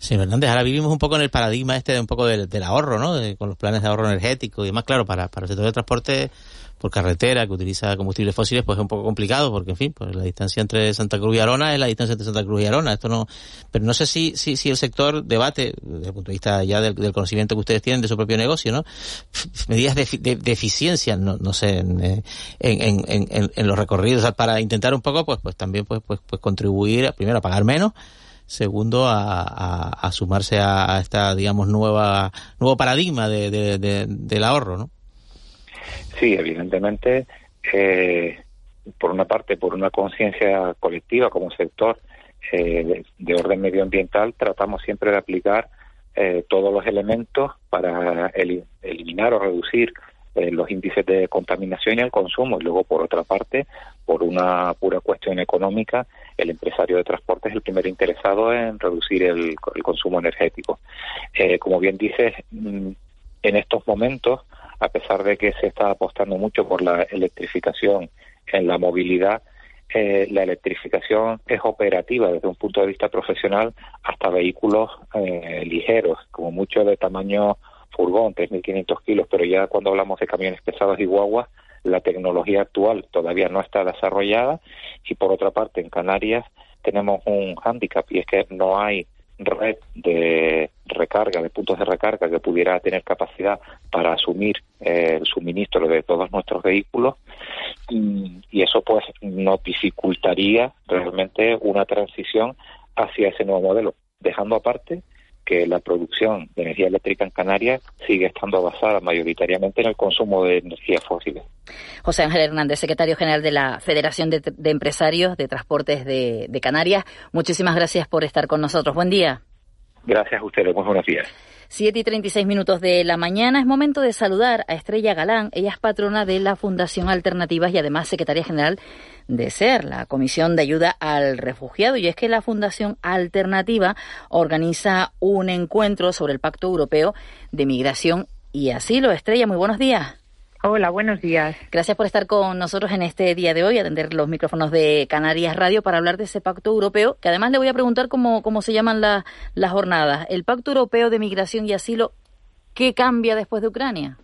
Señor Hernández, ahora vivimos un poco en el paradigma este de un poco del, ahorro, ¿no? con los planes de ahorro energético y demás. Claro, para, para el sector del transporte por carretera que utiliza combustibles fósiles, pues es un poco complicado porque, en fin, pues la distancia entre Santa Cruz y Arona es la distancia entre Santa Cruz y Arona. Esto no, pero no sé si, si, si el sector debate, desde el punto de vista ya del, conocimiento que ustedes tienen de su propio negocio, ¿no? Medidas de, de, eficiencia, no, no sé, en, en, en, en, los recorridos, para intentar un poco, pues, pues también, pues, pues, pues contribuir, primero a pagar menos, segundo a, a, sumarse a, esta digamos nueva nuevo paradigma de, de, del ahorro no Sí, evidentemente, eh, por una parte, por una conciencia colectiva como sector eh, de, orden medioambiental, tratamos siempre de aplicar eh, todos los elementos para eliminar o reducir los índices de contaminación y el consumo. Y luego, por otra parte, por una pura cuestión económica, el empresario de transporte es el primer interesado en reducir el, el consumo energético. como bien dices, mm, en estos momentos a pesar de que se está apostando mucho por la electrificación en la movilidad, eh, la electrificación es operativa desde un punto de vista profesional hasta vehículos eh, ligeros, como mucho de tamaño furgón, 3.500 kilos, pero ya cuando hablamos de camiones pesados y guaguas, la tecnología actual todavía no está desarrollada. Y por otra parte en Canarias tenemos un hándicap y es que no hay red de recarga, de puntos de recarga que pudiera tener capacidad para asumir eh, el suministro de todos nuestros vehículos. Y, eso pues nos dificultaría realmente una transición hacia ese nuevo modelo, dejando aparte que la producción de energía eléctrica en Canarias sigue estando basada mayoritariamente en el consumo de energía fósiles. José Ángel Hernández, secretario general de la Federación de, Empresarios de Transportes de, de, Canarias, muchísimas gracias por estar con nosotros. Buen día. Gracias a ustedes, muy buenos días. 7 y 36 minutos de la mañana es momento de saludar a Estrella Galán. Ella es patrona de la Fundación Alternativas y además secretaria general de SER, la Comisión de Ayuda al Refugiado. Y es que la Fundación Alternativa organiza un encuentro sobre el Pacto Europeo de Migración y Asilo. Estrella, muy buenos días. Hola, buenos días. Gracias por estar con nosotros en este día de hoy, atender los micrófonos de Canarias Radio para hablar de ese pacto europeo, que además le voy a preguntar cómo, cómo se llaman las jornadas. El Pacto Europeo de Migración y Asilo, ¿qué cambia después de Ucrania?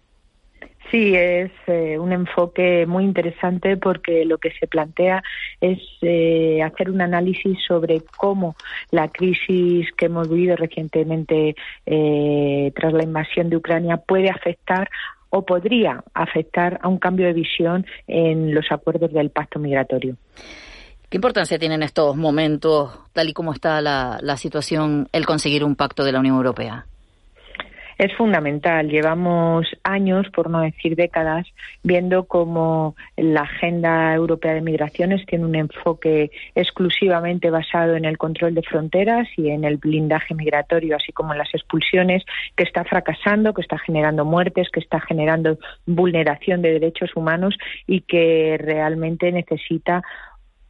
Sí, es eh, un enfoque muy interesante porque lo que se plantea es eh, hacer un análisis sobre cómo la crisis que hemos vivido recientemente eh, tras la invasión de Ucrania puede afectar o podría afectar a un cambio de visión en los acuerdos del pacto migratorio. ¿Qué importancia tiene en estos momentos, tal y como está la, la situación, el conseguir un pacto de la Unión Europea? Es fundamental. Llevamos años, por no decir décadas, viendo cómo la Agenda Europea de Migraciones tiene un enfoque exclusivamente basado en el control de fronteras y en el blindaje migratorio, así como en las expulsiones, que está fracasando, que está generando muertes, que está generando vulneración de derechos humanos y que realmente necesita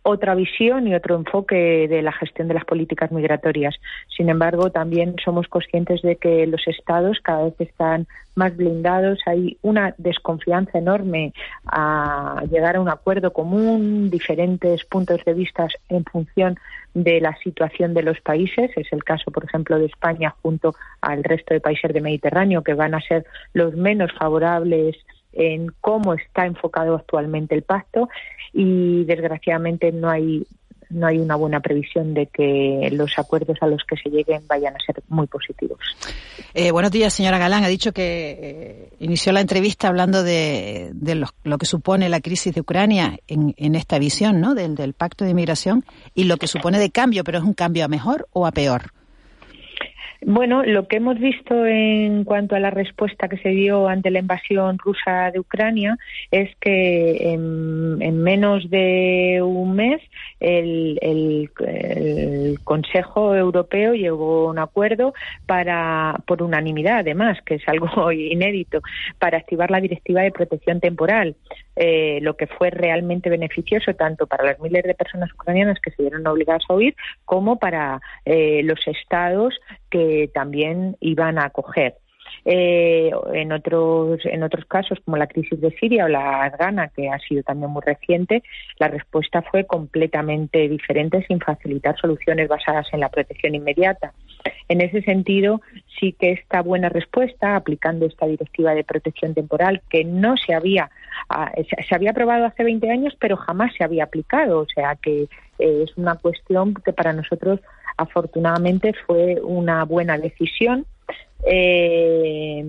otra visión y otro enfoque de la gestión de las políticas migratorias. Sin embargo, también somos conscientes de que los estados cada vez están más blindados, hay una desconfianza enorme a llegar a un acuerdo común, diferentes puntos de vista en función de la situación de los países. Es el caso, por ejemplo, de España junto al resto de países del Mediterráneo, que van a ser los menos favorables en cómo está enfocado actualmente el pacto y desgraciadamente no hay no hay una buena previsión de que los acuerdos a los que se lleguen vayan a ser muy positivos. Eh, buenos días, señora Galán. Ha dicho que eh, inició la entrevista hablando de, lo, que supone la crisis de Ucrania en, esta visión ¿no? del, del pacto de inmigración y lo que supone de cambio, pero es un cambio a mejor o a peor. Bueno, lo que hemos visto en cuanto a la respuesta que se dio ante la invasión rusa de Ucrania es que en, menos de un mes el, Consejo Europeo llegó a un acuerdo para, por unanimidad, además, que es algo inédito, para activar la Directiva de Protección Temporal, eh, lo que fue realmente beneficioso tanto para las miles de personas ucranianas que se vieron obligadas a huir como para eh, los estados que también iban a acoger. Eh, en otros en otros casos como la crisis de Siria o la afgana que ha sido también muy reciente la respuesta fue completamente diferente sin facilitar soluciones basadas en la protección inmediata en ese sentido sí que esta buena respuesta aplicando esta directiva de protección temporal que no se había ah, se había aprobado hace 20 años pero jamás se había aplicado o sea que eh, es una cuestión que para nosotros afortunadamente fue una buena decisión. Eh,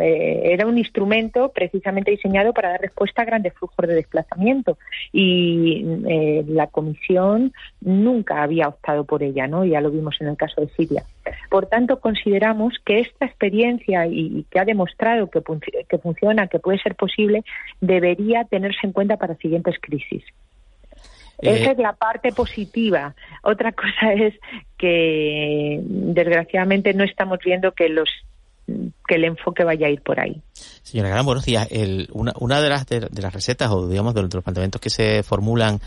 eh, era un instrumento precisamente diseñado para dar respuesta a grandes flujos de desplazamiento y eh, la Comisión nunca había optado por ella, ¿no? Ya lo vimos en el caso de Siria. Por tanto, consideramos que esta experiencia y, que ha demostrado que, que funciona, que puede ser posible, debería tenerse en cuenta para siguientes crisis. Esa eh, es la parte positiva. Otra cosa es que desgraciadamente no estamos viendo que los que el enfoque vaya a ir por ahí. Señora Gran, buenos días. una, una de las de, las recetas o digamos de los planteamientos que se formulan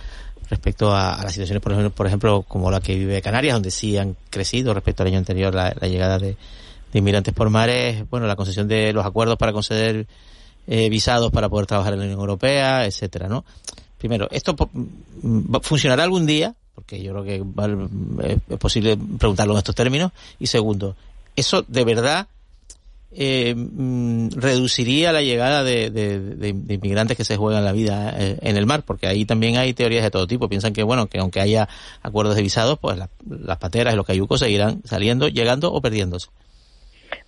respecto a, las situaciones, por ejemplo, por ejemplo, como la que vive Canarias, donde sí han crecido respecto al año anterior la, llegada de, inmigrantes por mares, bueno, la concesión de los acuerdos para conceder eh, visados para poder trabajar en la Unión Europea, etcétera, ¿no? Primero, ¿esto mm, funcionará algún día? Porque yo creo que es posible preguntarlo en estos términos. Y segundo, ¿eso de verdad eh, mm, reduciría la llegada de, inmigrantes que se juegan la vida eh, en el mar? Porque ahí también hay teorías de todo tipo. Piensan que, bueno, que aunque haya acuerdos de visados, pues las pateras y los cayucos seguirán saliendo, llegando o perdiéndose.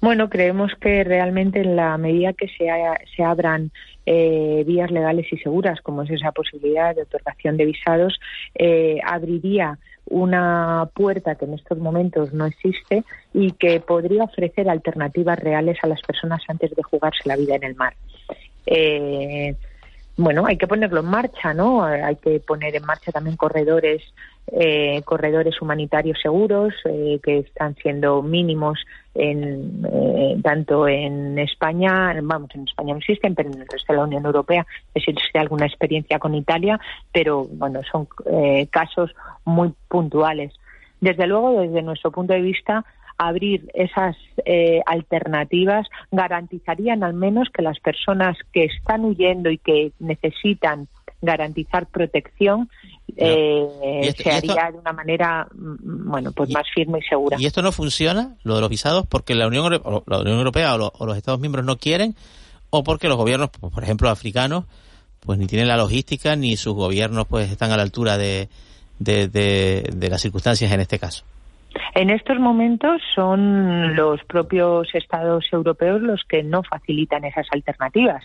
Bueno, creemos que realmente en la medida que se, se abran eh, vías legales y seguras, como es esa posibilidad de otorgación de visados, eh, abriría una puerta que en estos momentos no existe y que podría ofrecer alternativas reales a las personas antes de jugarse la vida en el mar. Eh, bueno, hay que ponerlo en marcha, ¿no? Hay que poner en marcha también corredores, eh, corredores humanitarios seguros eh, que están siendo mínimos en, eh, tanto en España, vamos, en España no existen, pero en el resto de la Unión Europea existe alguna experiencia con Italia, pero bueno, son casos muy puntuales. Desde luego, desde nuestro punto de vista, abrir esas eh, alternativas garantizarían al menos que las personas que están huyendo y que necesitan garantizar protección eh, se haría de una manera mm, bueno pues más firme y segura. Y esto no funciona lo de los visados porque la Unión la Unión Europea o, los Estados miembros no quieren o porque los gobiernos por ejemplo africanos pues ni tienen la logística ni sus gobiernos pues están a la altura de, de las circunstancias en este caso en estos momentos son los propios Estados europeos los que no facilitan esas alternativas.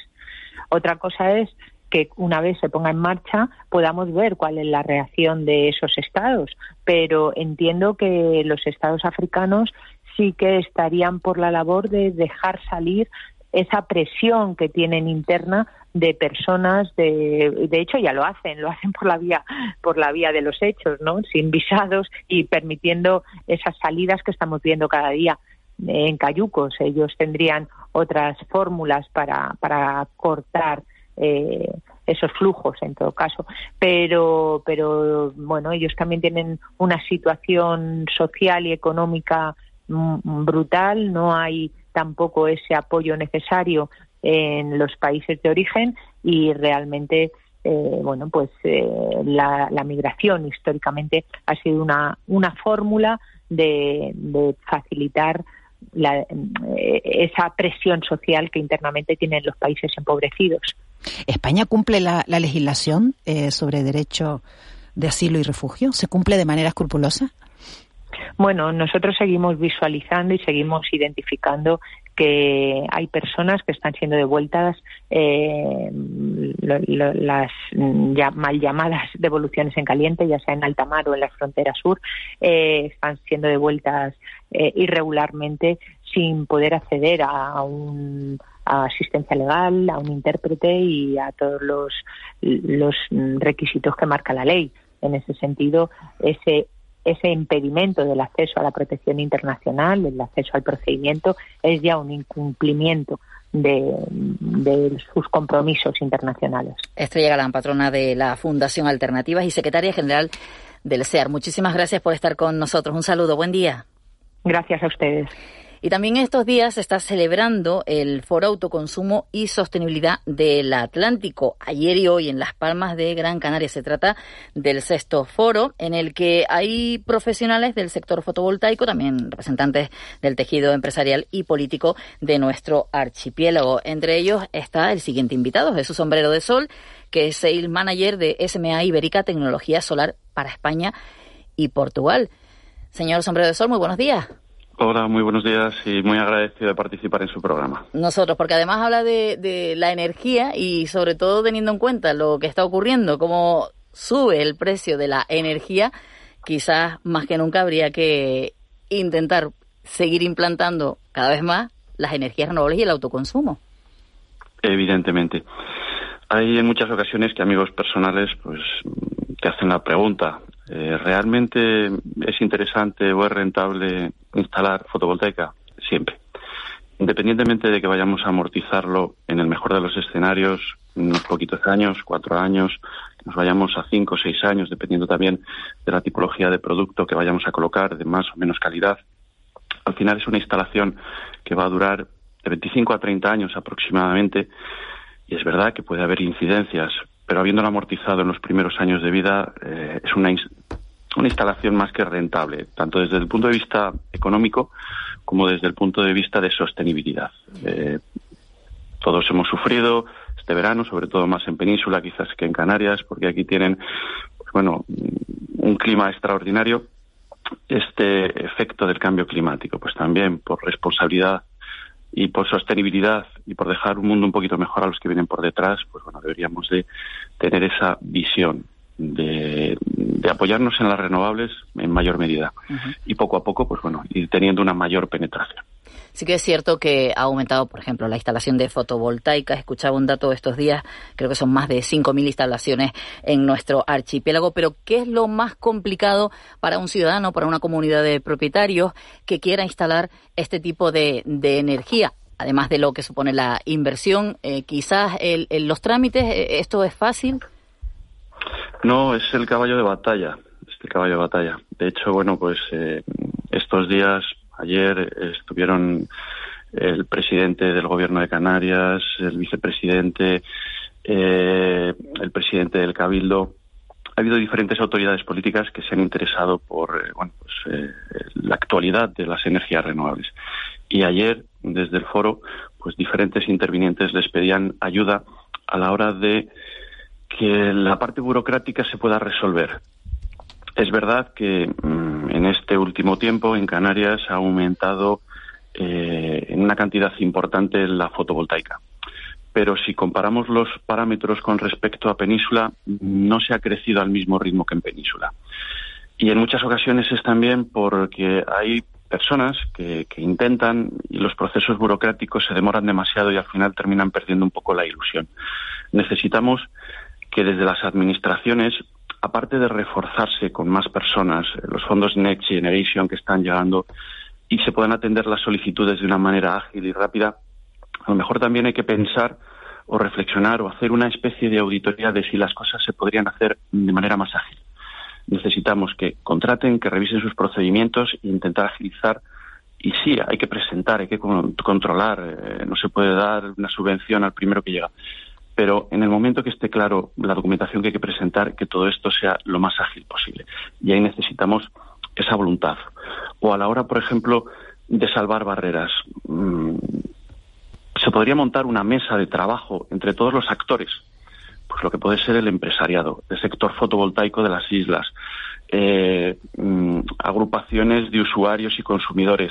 Otra cosa es que una vez se ponga en marcha podamos ver cuál es la reacción de esos estados, pero entiendo que los estados africanos sí que estarían por la labor de dejar salir esa presión que tienen interna de personas de de hecho ya lo hacen lo hacen por la vía por la vía de los hechos no sin visados y permitiendo esas salidas que estamos viendo cada día. En cayucos ellos tendrían otras fórmulas para para cortar eh, esos flujos en todo caso pero pero bueno ellos también tienen una situación social y económica mm, brutal no hay tampoco ese apoyo necesario en los países de origen y realmente eh, bueno pues eh, la, migración históricamente ha sido una una fórmula de, facilitar la, eh, esa presión social que internamente tienen los países empobrecidos. ¿España cumple la, la legislación sobre derecho de asilo y refugio? ¿Se cumple de manera escrupulosa? Bueno, nosotros seguimos visualizando y seguimos identificando que hay personas que están siendo devueltas eh, las ya mal llamadas devoluciones en caliente, ya sea en alta mar o en la frontera sur, eh, están siendo devueltas eh, irregularmente sin poder acceder a un asistencia legal, a un intérprete y a todos los, los requisitos que marca la ley. En ese sentido, ese ese impedimento del acceso a la protección internacional, el acceso al procedimiento, es ya un incumplimiento de, sus compromisos internacionales. Estrella Galán, patrona de la Fundación Alternativas y secretaria general del SEAR. Muchísimas gracias por estar con nosotros. Un saludo, buen día. Gracias a ustedes. Y también estos días se está celebrando el Foro Autoconsumo y Sostenibilidad del Atlántico. Ayer y hoy en Las Palmas de Gran Canaria se trata del sexto foro en el que hay profesionales del sector fotovoltaico, también representantes del tejido empresarial y político de nuestro archipiélago. Entre ellos está el siguiente invitado, Jesús Sombrero de Sol, que es Sales Manager de SMA Ibérica Tecnología Solar para España y Portugal. Señor Sombrero de Sol, muy buenos días. Hola, muy buenos días y muy agradecido de participar en su programa. Nosotros, porque además habla de, la energía y sobre todo teniendo en cuenta lo que está ocurriendo, cómo sube el precio de la energía, quizás más que nunca habría que intentar seguir implantando cada vez más las energías renovables y el autoconsumo. Evidentemente. Hay en muchas ocasiones que amigos personales pues te hacen la pregunta eh, ¿Realmente es interesante o es rentable instalar fotovoltaica? Siempre. Independientemente de que vayamos a amortizarlo en el mejor de los escenarios, unos poquitos años, cuatro años, nos vayamos a cinco o seis años, dependiendo también de la tipología de producto que vayamos a colocar, de más o menos calidad. Al final es una instalación que va a durar de 25 a 30 años aproximadamente y es verdad que puede haber incidencias, pero habiéndolo amortizado en los primeros años de vida, eh, es una, una instalación más que rentable, tanto desde el punto de vista económico como desde el punto de vista de sostenibilidad. Eh, todos hemos sufrido este verano, sobre todo más en Península quizás que en Canarias, porque aquí tienen, pues bueno, un clima extraordinario. Este efecto del cambio climático, pues también por responsabilidad y por sostenibilidad y por dejar un mundo un poquito mejor a los que vienen por detrás, pues bueno, deberíamos de tener esa visión de, apoyarnos en las renovables en mayor medida y poco a poco, pues bueno, ir teniendo una mayor penetración. Sí que es cierto que ha aumentado, por ejemplo, la instalación de fotovoltaicas. Escuchaba un dato estos días, creo que son más de 5.000 instalaciones en nuestro archipiélago. Pero, ¿qué es lo más complicado para un ciudadano, para una comunidad de propietarios que quiera instalar este tipo de, energía? Además de lo que supone la inversión, eh, quizás el, los trámites, eh, ¿esto es fácil? No, es el caballo de batalla, este caballo de batalla. De hecho, bueno, pues eh, estos días Ayer estuvieron el presidente del Gobierno de Canarias, el vicepresidente, eh, el presidente del Cabildo. Ha habido diferentes autoridades políticas que se han interesado por eh, bueno, pues, eh, la actualidad de las energías renovables. Y ayer, desde el foro, pues diferentes intervinientes les pedían ayuda a la hora de que la parte burocrática se pueda resolver. Es verdad que mm, en este último tiempo en Canarias ha aumentado eh, en una cantidad importante la fotovoltaica. Pero si comparamos los parámetros con respecto a Península, no se ha crecido al mismo ritmo que en Península. Y en muchas ocasiones es también porque hay personas que, que, intentan y los procesos burocráticos se demoran demasiado y al final terminan perdiendo un poco la ilusión. Necesitamos que desde las administraciones aparte de reforzarse con más personas, los fondos Next Generation que están llegando y se puedan atender las solicitudes de una manera ágil y rápida, a lo mejor también hay que pensar o reflexionar o hacer una especie de auditoría de si las cosas se podrían hacer de manera más ágil. Necesitamos que contraten, que revisen sus procedimientos e intentar agilizar. Y sí, hay que presentar, hay que controlar. Eh, no se puede dar una subvención al primero que llega pero en el momento que esté claro la documentación que hay que presentar, que todo esto sea lo más ágil posible. Y ahí necesitamos esa voluntad. O a la hora, por ejemplo, de salvar barreras. Mm, se podría montar una mesa de trabajo entre todos los actores, pues lo que puede ser el empresariado, el sector fotovoltaico de las islas, eh, mm, agrupaciones de usuarios y consumidores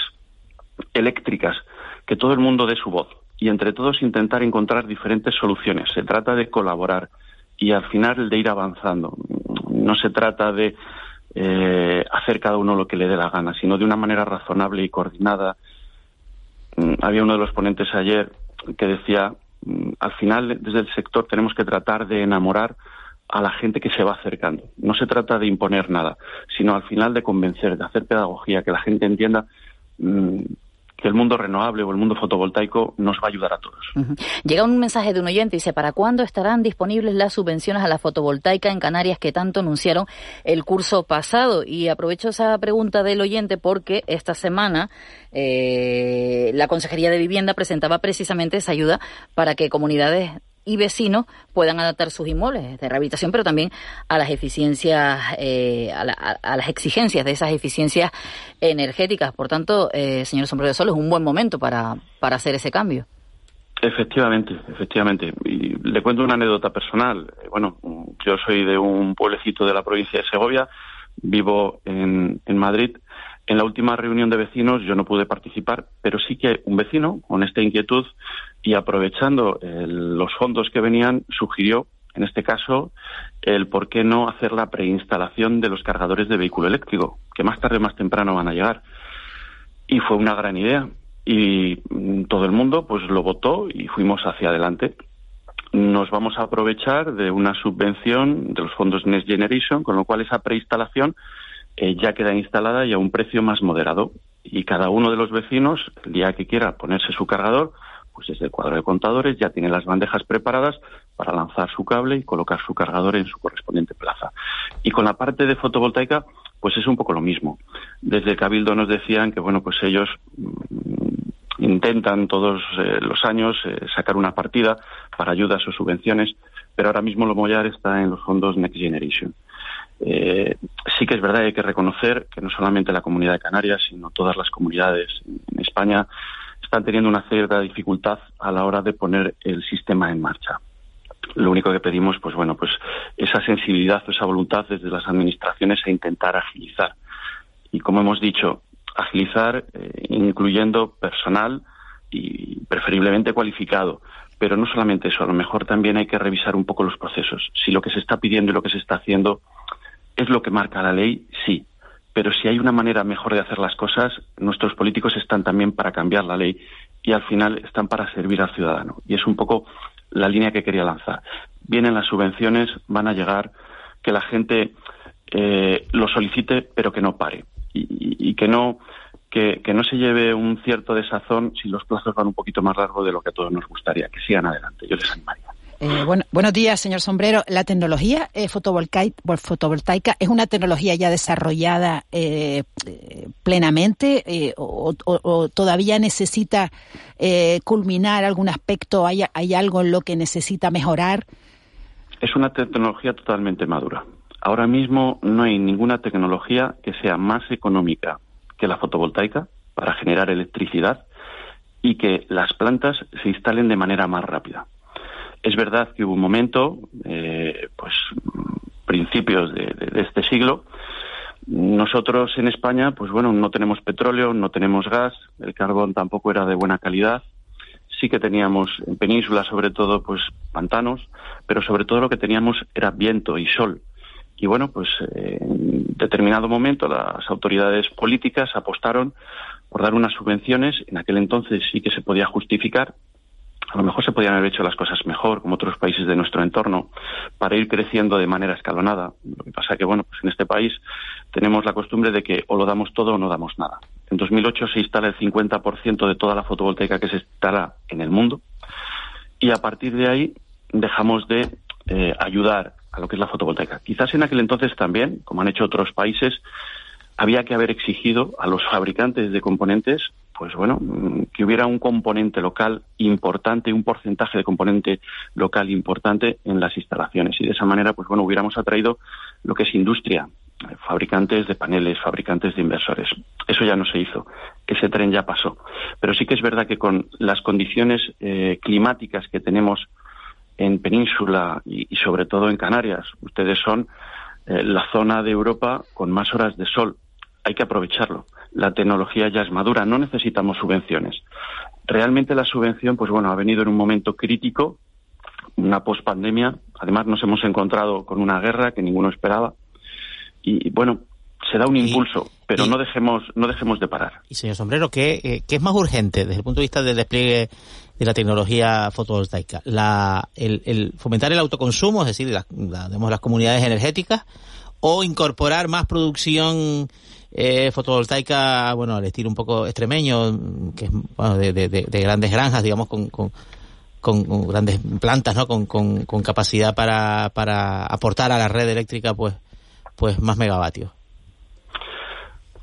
eléctricas que todo el mundo dé su voz y entre todos intentar encontrar diferentes soluciones. Se trata de colaborar y al final de ir avanzando. No se trata de eh, hacer cada uno lo que le dé la gana, sino de una manera razonable y coordinada. Mm, había uno de los ponentes ayer que decía, mm, al final desde el sector tenemos que tratar de enamorar a la gente que se va acercando. No se trata de imponer nada, sino al final de convencer, de hacer pedagogía, que la gente entienda mm, que el mundo renovable o el mundo fotovoltaico nos va a ayudar a todos. Llega un mensaje de un oyente y dice, ¿para cuándo estarán disponibles las subvenciones a la fotovoltaica en Canarias que tanto anunciaron el curso pasado? Y aprovecho esa pregunta del oyente porque esta semana eh, la Consejería de Vivienda presentaba precisamente esa ayuda para que comunidades y vecinos puedan adaptar sus inmuebles de rehabilitación, pero también a las eficiencias, eh, a, las exigencias de esas eficiencias energéticas. Por tanto, eh, señor Sombrero de Sol, es un buen momento para, para hacer ese cambio. Efectivamente, efectivamente. Y le cuento una anécdota personal. Eh, bueno, yo soy de un pueblecito de la provincia de Segovia, vivo en, en Madrid en la última reunión de vecinos yo no pude participar, pero sí que un vecino con esta inquietud y aprovechando los fondos que venían sugirió, en este caso, el por qué no hacer la preinstalación de los cargadores de vehículo eléctrico, que más tarde o más temprano van a llegar. Y fue una gran idea. Y mm, todo el mundo pues lo votó y fuimos hacia adelante. Nos vamos a aprovechar de una subvención de los fondos Next Generation, con lo cual esa preinstalación ya queda instalada y a un precio más moderado. Y cada uno de los vecinos, el día que quiera ponerse su cargador, pues desde el cuadro de contadores ya tiene las bandejas preparadas para lanzar su cable y colocar su cargador en su correspondiente plaza. Y con la parte de fotovoltaica, pues es un poco lo mismo. Desde Cabildo nos decían que, bueno, pues ellos mm, intentan todos eh, los años eh, sacar una partida para ayudas o subvenciones, pero ahora mismo lo Mollar está en los fondos Next Generation. Eh, sí que es verdad, hay que reconocer que no solamente la comunidad de Canarias, sino todas las comunidades en España están teniendo una cierta dificultad a la hora de poner el sistema en marcha. Lo único que pedimos, pues bueno, pues esa sensibilidad, esa voluntad desde las administraciones a intentar agilizar. Y como hemos dicho, agilizar eh, incluyendo personal y preferiblemente cualificado. Pero no solamente eso, a lo mejor también hay que revisar un poco los procesos. Si lo que se está pidiendo y lo que se está haciendo ¿Es lo que marca la ley? Sí. Pero si hay una manera mejor de hacer las cosas, nuestros políticos están también para cambiar la ley y al final están para servir al ciudadano. Y es un poco la línea que quería lanzar. Vienen las subvenciones, van a llegar, que la gente eh, lo solicite, pero que no pare. Y, que no que, que, no se lleve un cierto desazón si los plazos van un poquito más largo de lo que a todos nos gustaría. Que sigan adelante. Yo les animaría. Eh, bueno, buenos días, señor Sombrero. La tecnología eh, fotovoltaica, es una tecnología ya desarrollada eh, plenamente o, todavía necesita culminar algún aspecto? ¿Hay, ¿Hay algo en lo que necesita mejorar? Es una tecnología totalmente madura. Ahora mismo no hay ninguna tecnología que sea más económica que la fotovoltaica para generar electricidad y que las plantas se instalen de manera más rápida. Es verdad que hubo un momento, eh, pues principios de, este siglo, nosotros en España, pues bueno, no tenemos petróleo, no tenemos gas, el carbón tampoco era de buena calidad. Sí que teníamos en península, sobre todo, pues pantanos, pero sobre todo lo que teníamos era viento y sol. Y bueno, pues eh, en determinado momento las autoridades políticas apostaron por dar unas subvenciones. En aquel entonces sí que se podía justificar a lo mejor se podían haber hecho las cosas mejor, como otros países de nuestro entorno, para ir creciendo de manera escalonada. Lo que pasa que, bueno, pues en este país tenemos la costumbre de que o lo damos todo o no damos nada. En 2008 se instala el 50% de toda la fotovoltaica que se instala en el mundo y a partir de ahí dejamos de eh, ayudar a lo que es la fotovoltaica. Quizás en aquel entonces también, como han hecho otros países, había que haber exigido a los fabricantes de componentes pues bueno, mm, que hubiera un componente local importante, un porcentaje de componente local importante en las instalaciones. Y de esa manera, pues bueno, hubiéramos atraído lo que es industria, eh, fabricantes de paneles, fabricantes de inversores. Eso ya no se hizo. Ese tren ya pasó. Pero sí que es verdad que con las condiciones eh, climáticas que tenemos en Península y, sobre todo en Canarias, ustedes son eh, la zona de Europa con más horas de sol. Hay que aprovecharlo la tecnología ya es madura, no necesitamos subvenciones. Realmente la subvención, pues bueno, ha venido en un momento crítico, una pospandemia. Además, nos hemos encontrado con una guerra que ninguno esperaba. Y bueno, se da un impulso, pero no dejemos no dejemos de parar. Y señor Sombrero, ¿qué, eh, ¿qué, es más urgente desde el punto de vista del despliegue de la tecnología fotovoltaica? La, el, fomentar el autoconsumo, es decir, las comunidades energéticas, o incorporar más producción eh, fotovoltaica, bueno, al estilo un poco extremeño, que es bueno, de, de, de, grandes granjas, digamos, con, con, grandes plantas, ¿no? Con, con, capacidad para, para aportar a la red eléctrica, pues, pues más megavatios.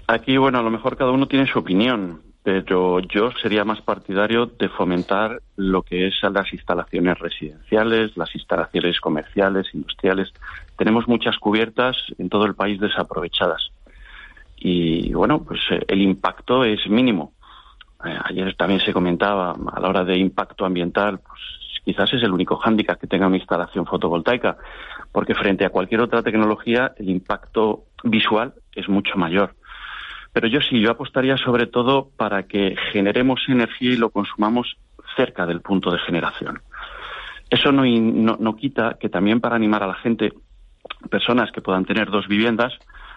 Aquí, bueno, a lo mejor cada uno tiene su opinión, pero yo sería más partidario de fomentar lo que es las instalaciones residenciales, las instalaciones comerciales, industriales. Tenemos muchas cubiertas en todo el país desaprovechadas. Y bueno, pues eh, el impacto es mínimo. Eh, ayer también se comentaba a la hora de impacto ambiental, pues quizás es el único hándicap que tenga una instalación fotovoltaica, porque frente a cualquier otra tecnología el impacto visual es mucho mayor. Pero yo sí, yo apostaría sobre todo para que generemos energía y lo consumamos cerca del punto de generación. Eso no, no, quita que también para animar a la gente, personas que puedan tener dos viviendas,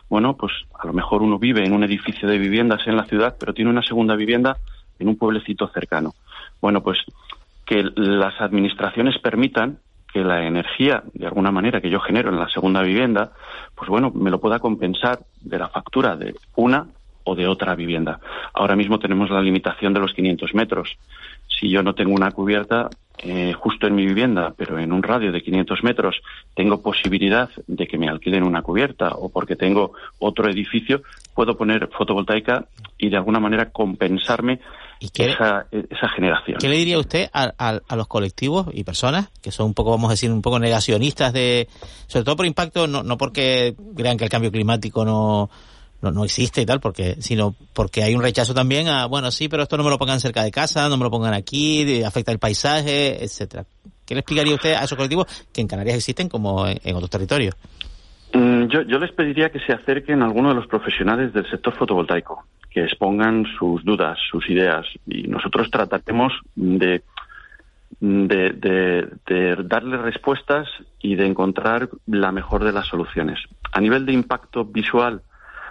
bueno, pues a lo mejor uno vive en un edificio de viviendas en la ciudad, pero tiene una segunda vivienda en un pueblecito cercano. Bueno, pues que las administraciones permitan que la energía, de alguna manera, que yo genero en la segunda vivienda, pues bueno, me lo pueda compensar de la factura de una o de otra vivienda. Ahora mismo tenemos la limitación de los 500 metros. Si yo no tengo una cubierta eh, justo en mi vivienda, pero en un radio de 500 metros, tengo posibilidad de que me alquilen una cubierta o porque tengo otro edificio, puedo poner fotovoltaica y de alguna manera compensarme esa, esa, generación. ¿Qué le diría usted a, a, los colectivos y personas que son un poco, vamos a decir, un poco negacionistas de, sobre todo por impacto, no, no porque crean que el cambio climático no, no, no existe y tal, porque, sino porque hay un rechazo también a, bueno, sí, pero esto no me lo pongan cerca de casa, no me lo pongan aquí, afecta el paisaje, etcétera. ¿Qué le explicaría usted a esos colectivos que en Canarias existen como en, otros territorios? Mm, yo, yo les pediría que se acerquen a algunos de los profesionales del sector fotovoltaico, que expongan sus dudas, sus ideas, y nosotros trataremos de, de, de, de darles respuestas y de encontrar la mejor de las soluciones. A nivel de impacto visual,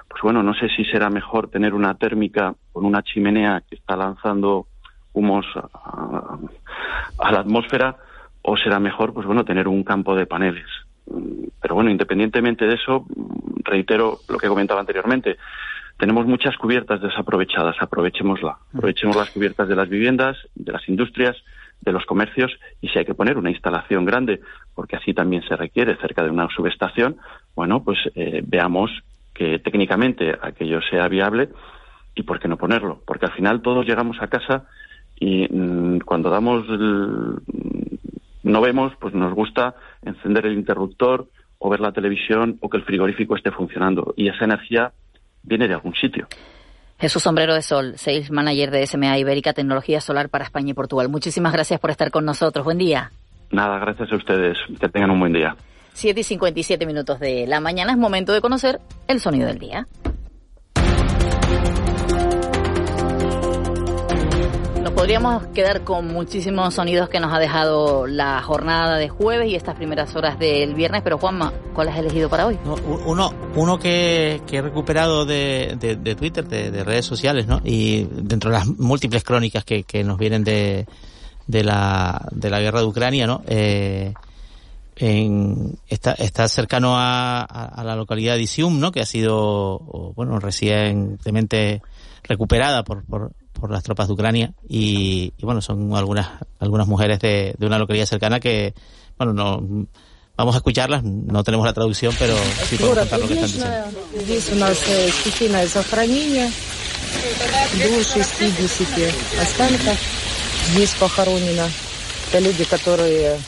pues bueno, no sé si será mejor tener una térmica con una chimenea que está lanzando humos a, la atmósfera o será mejor, pues bueno, tener un campo de paneles. Pero bueno, independientemente de eso, reitero lo que comentaba anteriormente. Tenemos muchas cubiertas desaprovechadas, aprovechémosla. Aprovechemos las cubiertas de las viviendas, de las industrias, de los comercios y si hay que poner una instalación grande, porque así también se requiere cerca de una subestación, bueno, pues eh, veamos que técnicamente aquello sea viable y por qué no ponerlo. Porque al final todos llegamos a casa y mm, cuando damos no vemos, pues nos gusta encender el interruptor o ver la televisión o que el frigorífico esté funcionando y esa energía viene de algún sitio. Jesús Sombrero de Sol, Sales Manager de SMA Ibérica Tecnología Solar para España y Portugal. Muchísimas gracias por estar con nosotros. Buen día. Nada, gracias a ustedes. Que tengan un buen día. 7 y 57 minutos de la mañana es momento de conocer el sonido del día. Nos podríamos quedar con muchísimos sonidos que nos ha dejado la jornada de jueves y estas primeras horas del viernes, pero Juanma, ¿cuál has elegido para hoy? uno uno que, he recuperado de, Twitter, de, redes sociales, ¿no? Y dentro de las múltiples crónicas que, nos vienen de, de, la, de la guerra de Ucrania, ¿no? Eh, en, está, está cercano a, la localidad de Isium, ¿no? Que ha sido, bueno, recientemente recuperada por, por, por las tropas de Ucrania y, bueno, son algunas, algunas mujeres de, de una localidad cercana que, bueno, no, Vamos a escucharlas, no tenemos la traducción, pero sí podemos contar lo que están diciendo. Здесь у нас стихийное захоронение до 60 останков. Здесь похоронено. Это люди, которые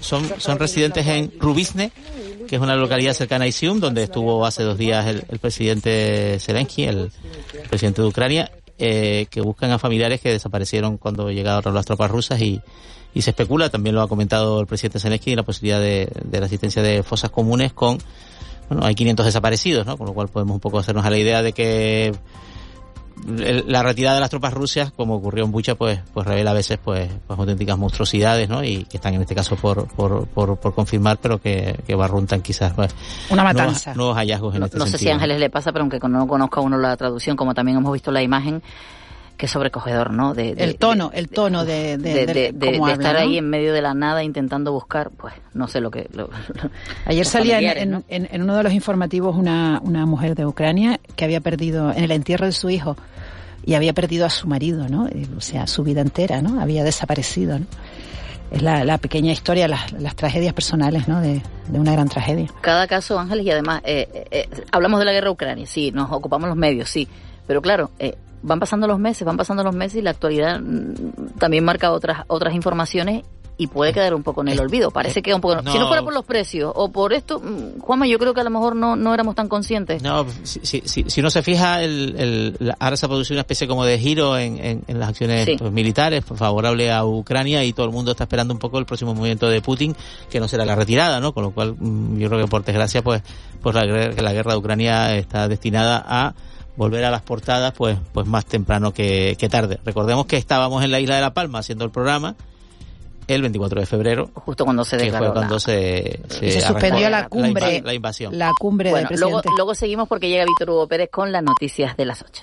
son, son, residentes en Rubisne, que es una localidad cercana a Isium, donde estuvo hace dos días el, presidente Zelensky, el presidente de Ucrania, eh, que buscan a familiares que desaparecieron cuando llegaron las tropas rusas y, y se especula, también lo ha comentado el presidente Zelensky, la posibilidad de, de la asistencia de fosas comunes con bueno, hay 500 desaparecidos, ¿no? Con lo cual podemos un poco hacernos a la idea de que la retirada de las tropas rusas, como ocurrió en Bucha, pues, pues revela a veces pues, pues auténticas monstruosidades, ¿no? Y que están en este caso por, por, por, por confirmar, pero que, que barruntan quizás pues, una matanza. Nuevos, hallazgos en no, este no sentido. sé si a Ángeles le pasa, pero aunque no conozca uno la traducción, como también hemos visto la imagen, que sobrecogedor, ¿no? De, de, el tono, el tono de, de, cómo habla, estar ¿no? ahí en medio de la nada intentando buscar, pues no sé lo que. Lo, Ayer salía en, en, ¿no? en, en, uno de los informativos una, una mujer de Ucrania que había perdido en el entierro de su hijo y había perdido a su marido, ¿no? O sea, su vida entera, ¿no? Había desaparecido, ¿no? Es la, la pequeña historia, las, las, tragedias personales, ¿no? De, de, una gran tragedia. Cada caso, Ángeles, y además, eh, eh, hablamos de la guerra Ucrania, sí, nos ocupamos los medios, sí, pero claro, eh, van pasando los meses, van pasando los meses y la actualidad mm, también marca otras otras informaciones y puede quedar un poco en el olvido. Parece que un poco. No. Si no fuera por los precios o por esto, mm, Juanma, yo creo que a lo mejor no, no éramos tan conscientes. No, si, si, si, si uno se fija, el, el, ahora se ha producido una especie como de giro en, en, en las acciones sí. pues, militares favorable a Ucrania y todo el mundo está esperando un poco el próximo movimiento de Putin, que no será la retirada, ¿no? Con lo cual, mm, yo creo que por desgracia, pues, pues la, la guerra de Ucrania está destinada a volver a las portadas pues pues más temprano que, que, tarde. Recordemos que estábamos en la isla de La Palma haciendo el programa el 24 de febrero. Justo cuando se declaró. Que fue cuando la... se, se, se suspendió la cumbre. La, invasión. La cumbre bueno, del luego, luego seguimos porque llega Víctor Hugo Pérez con las noticias de las 8.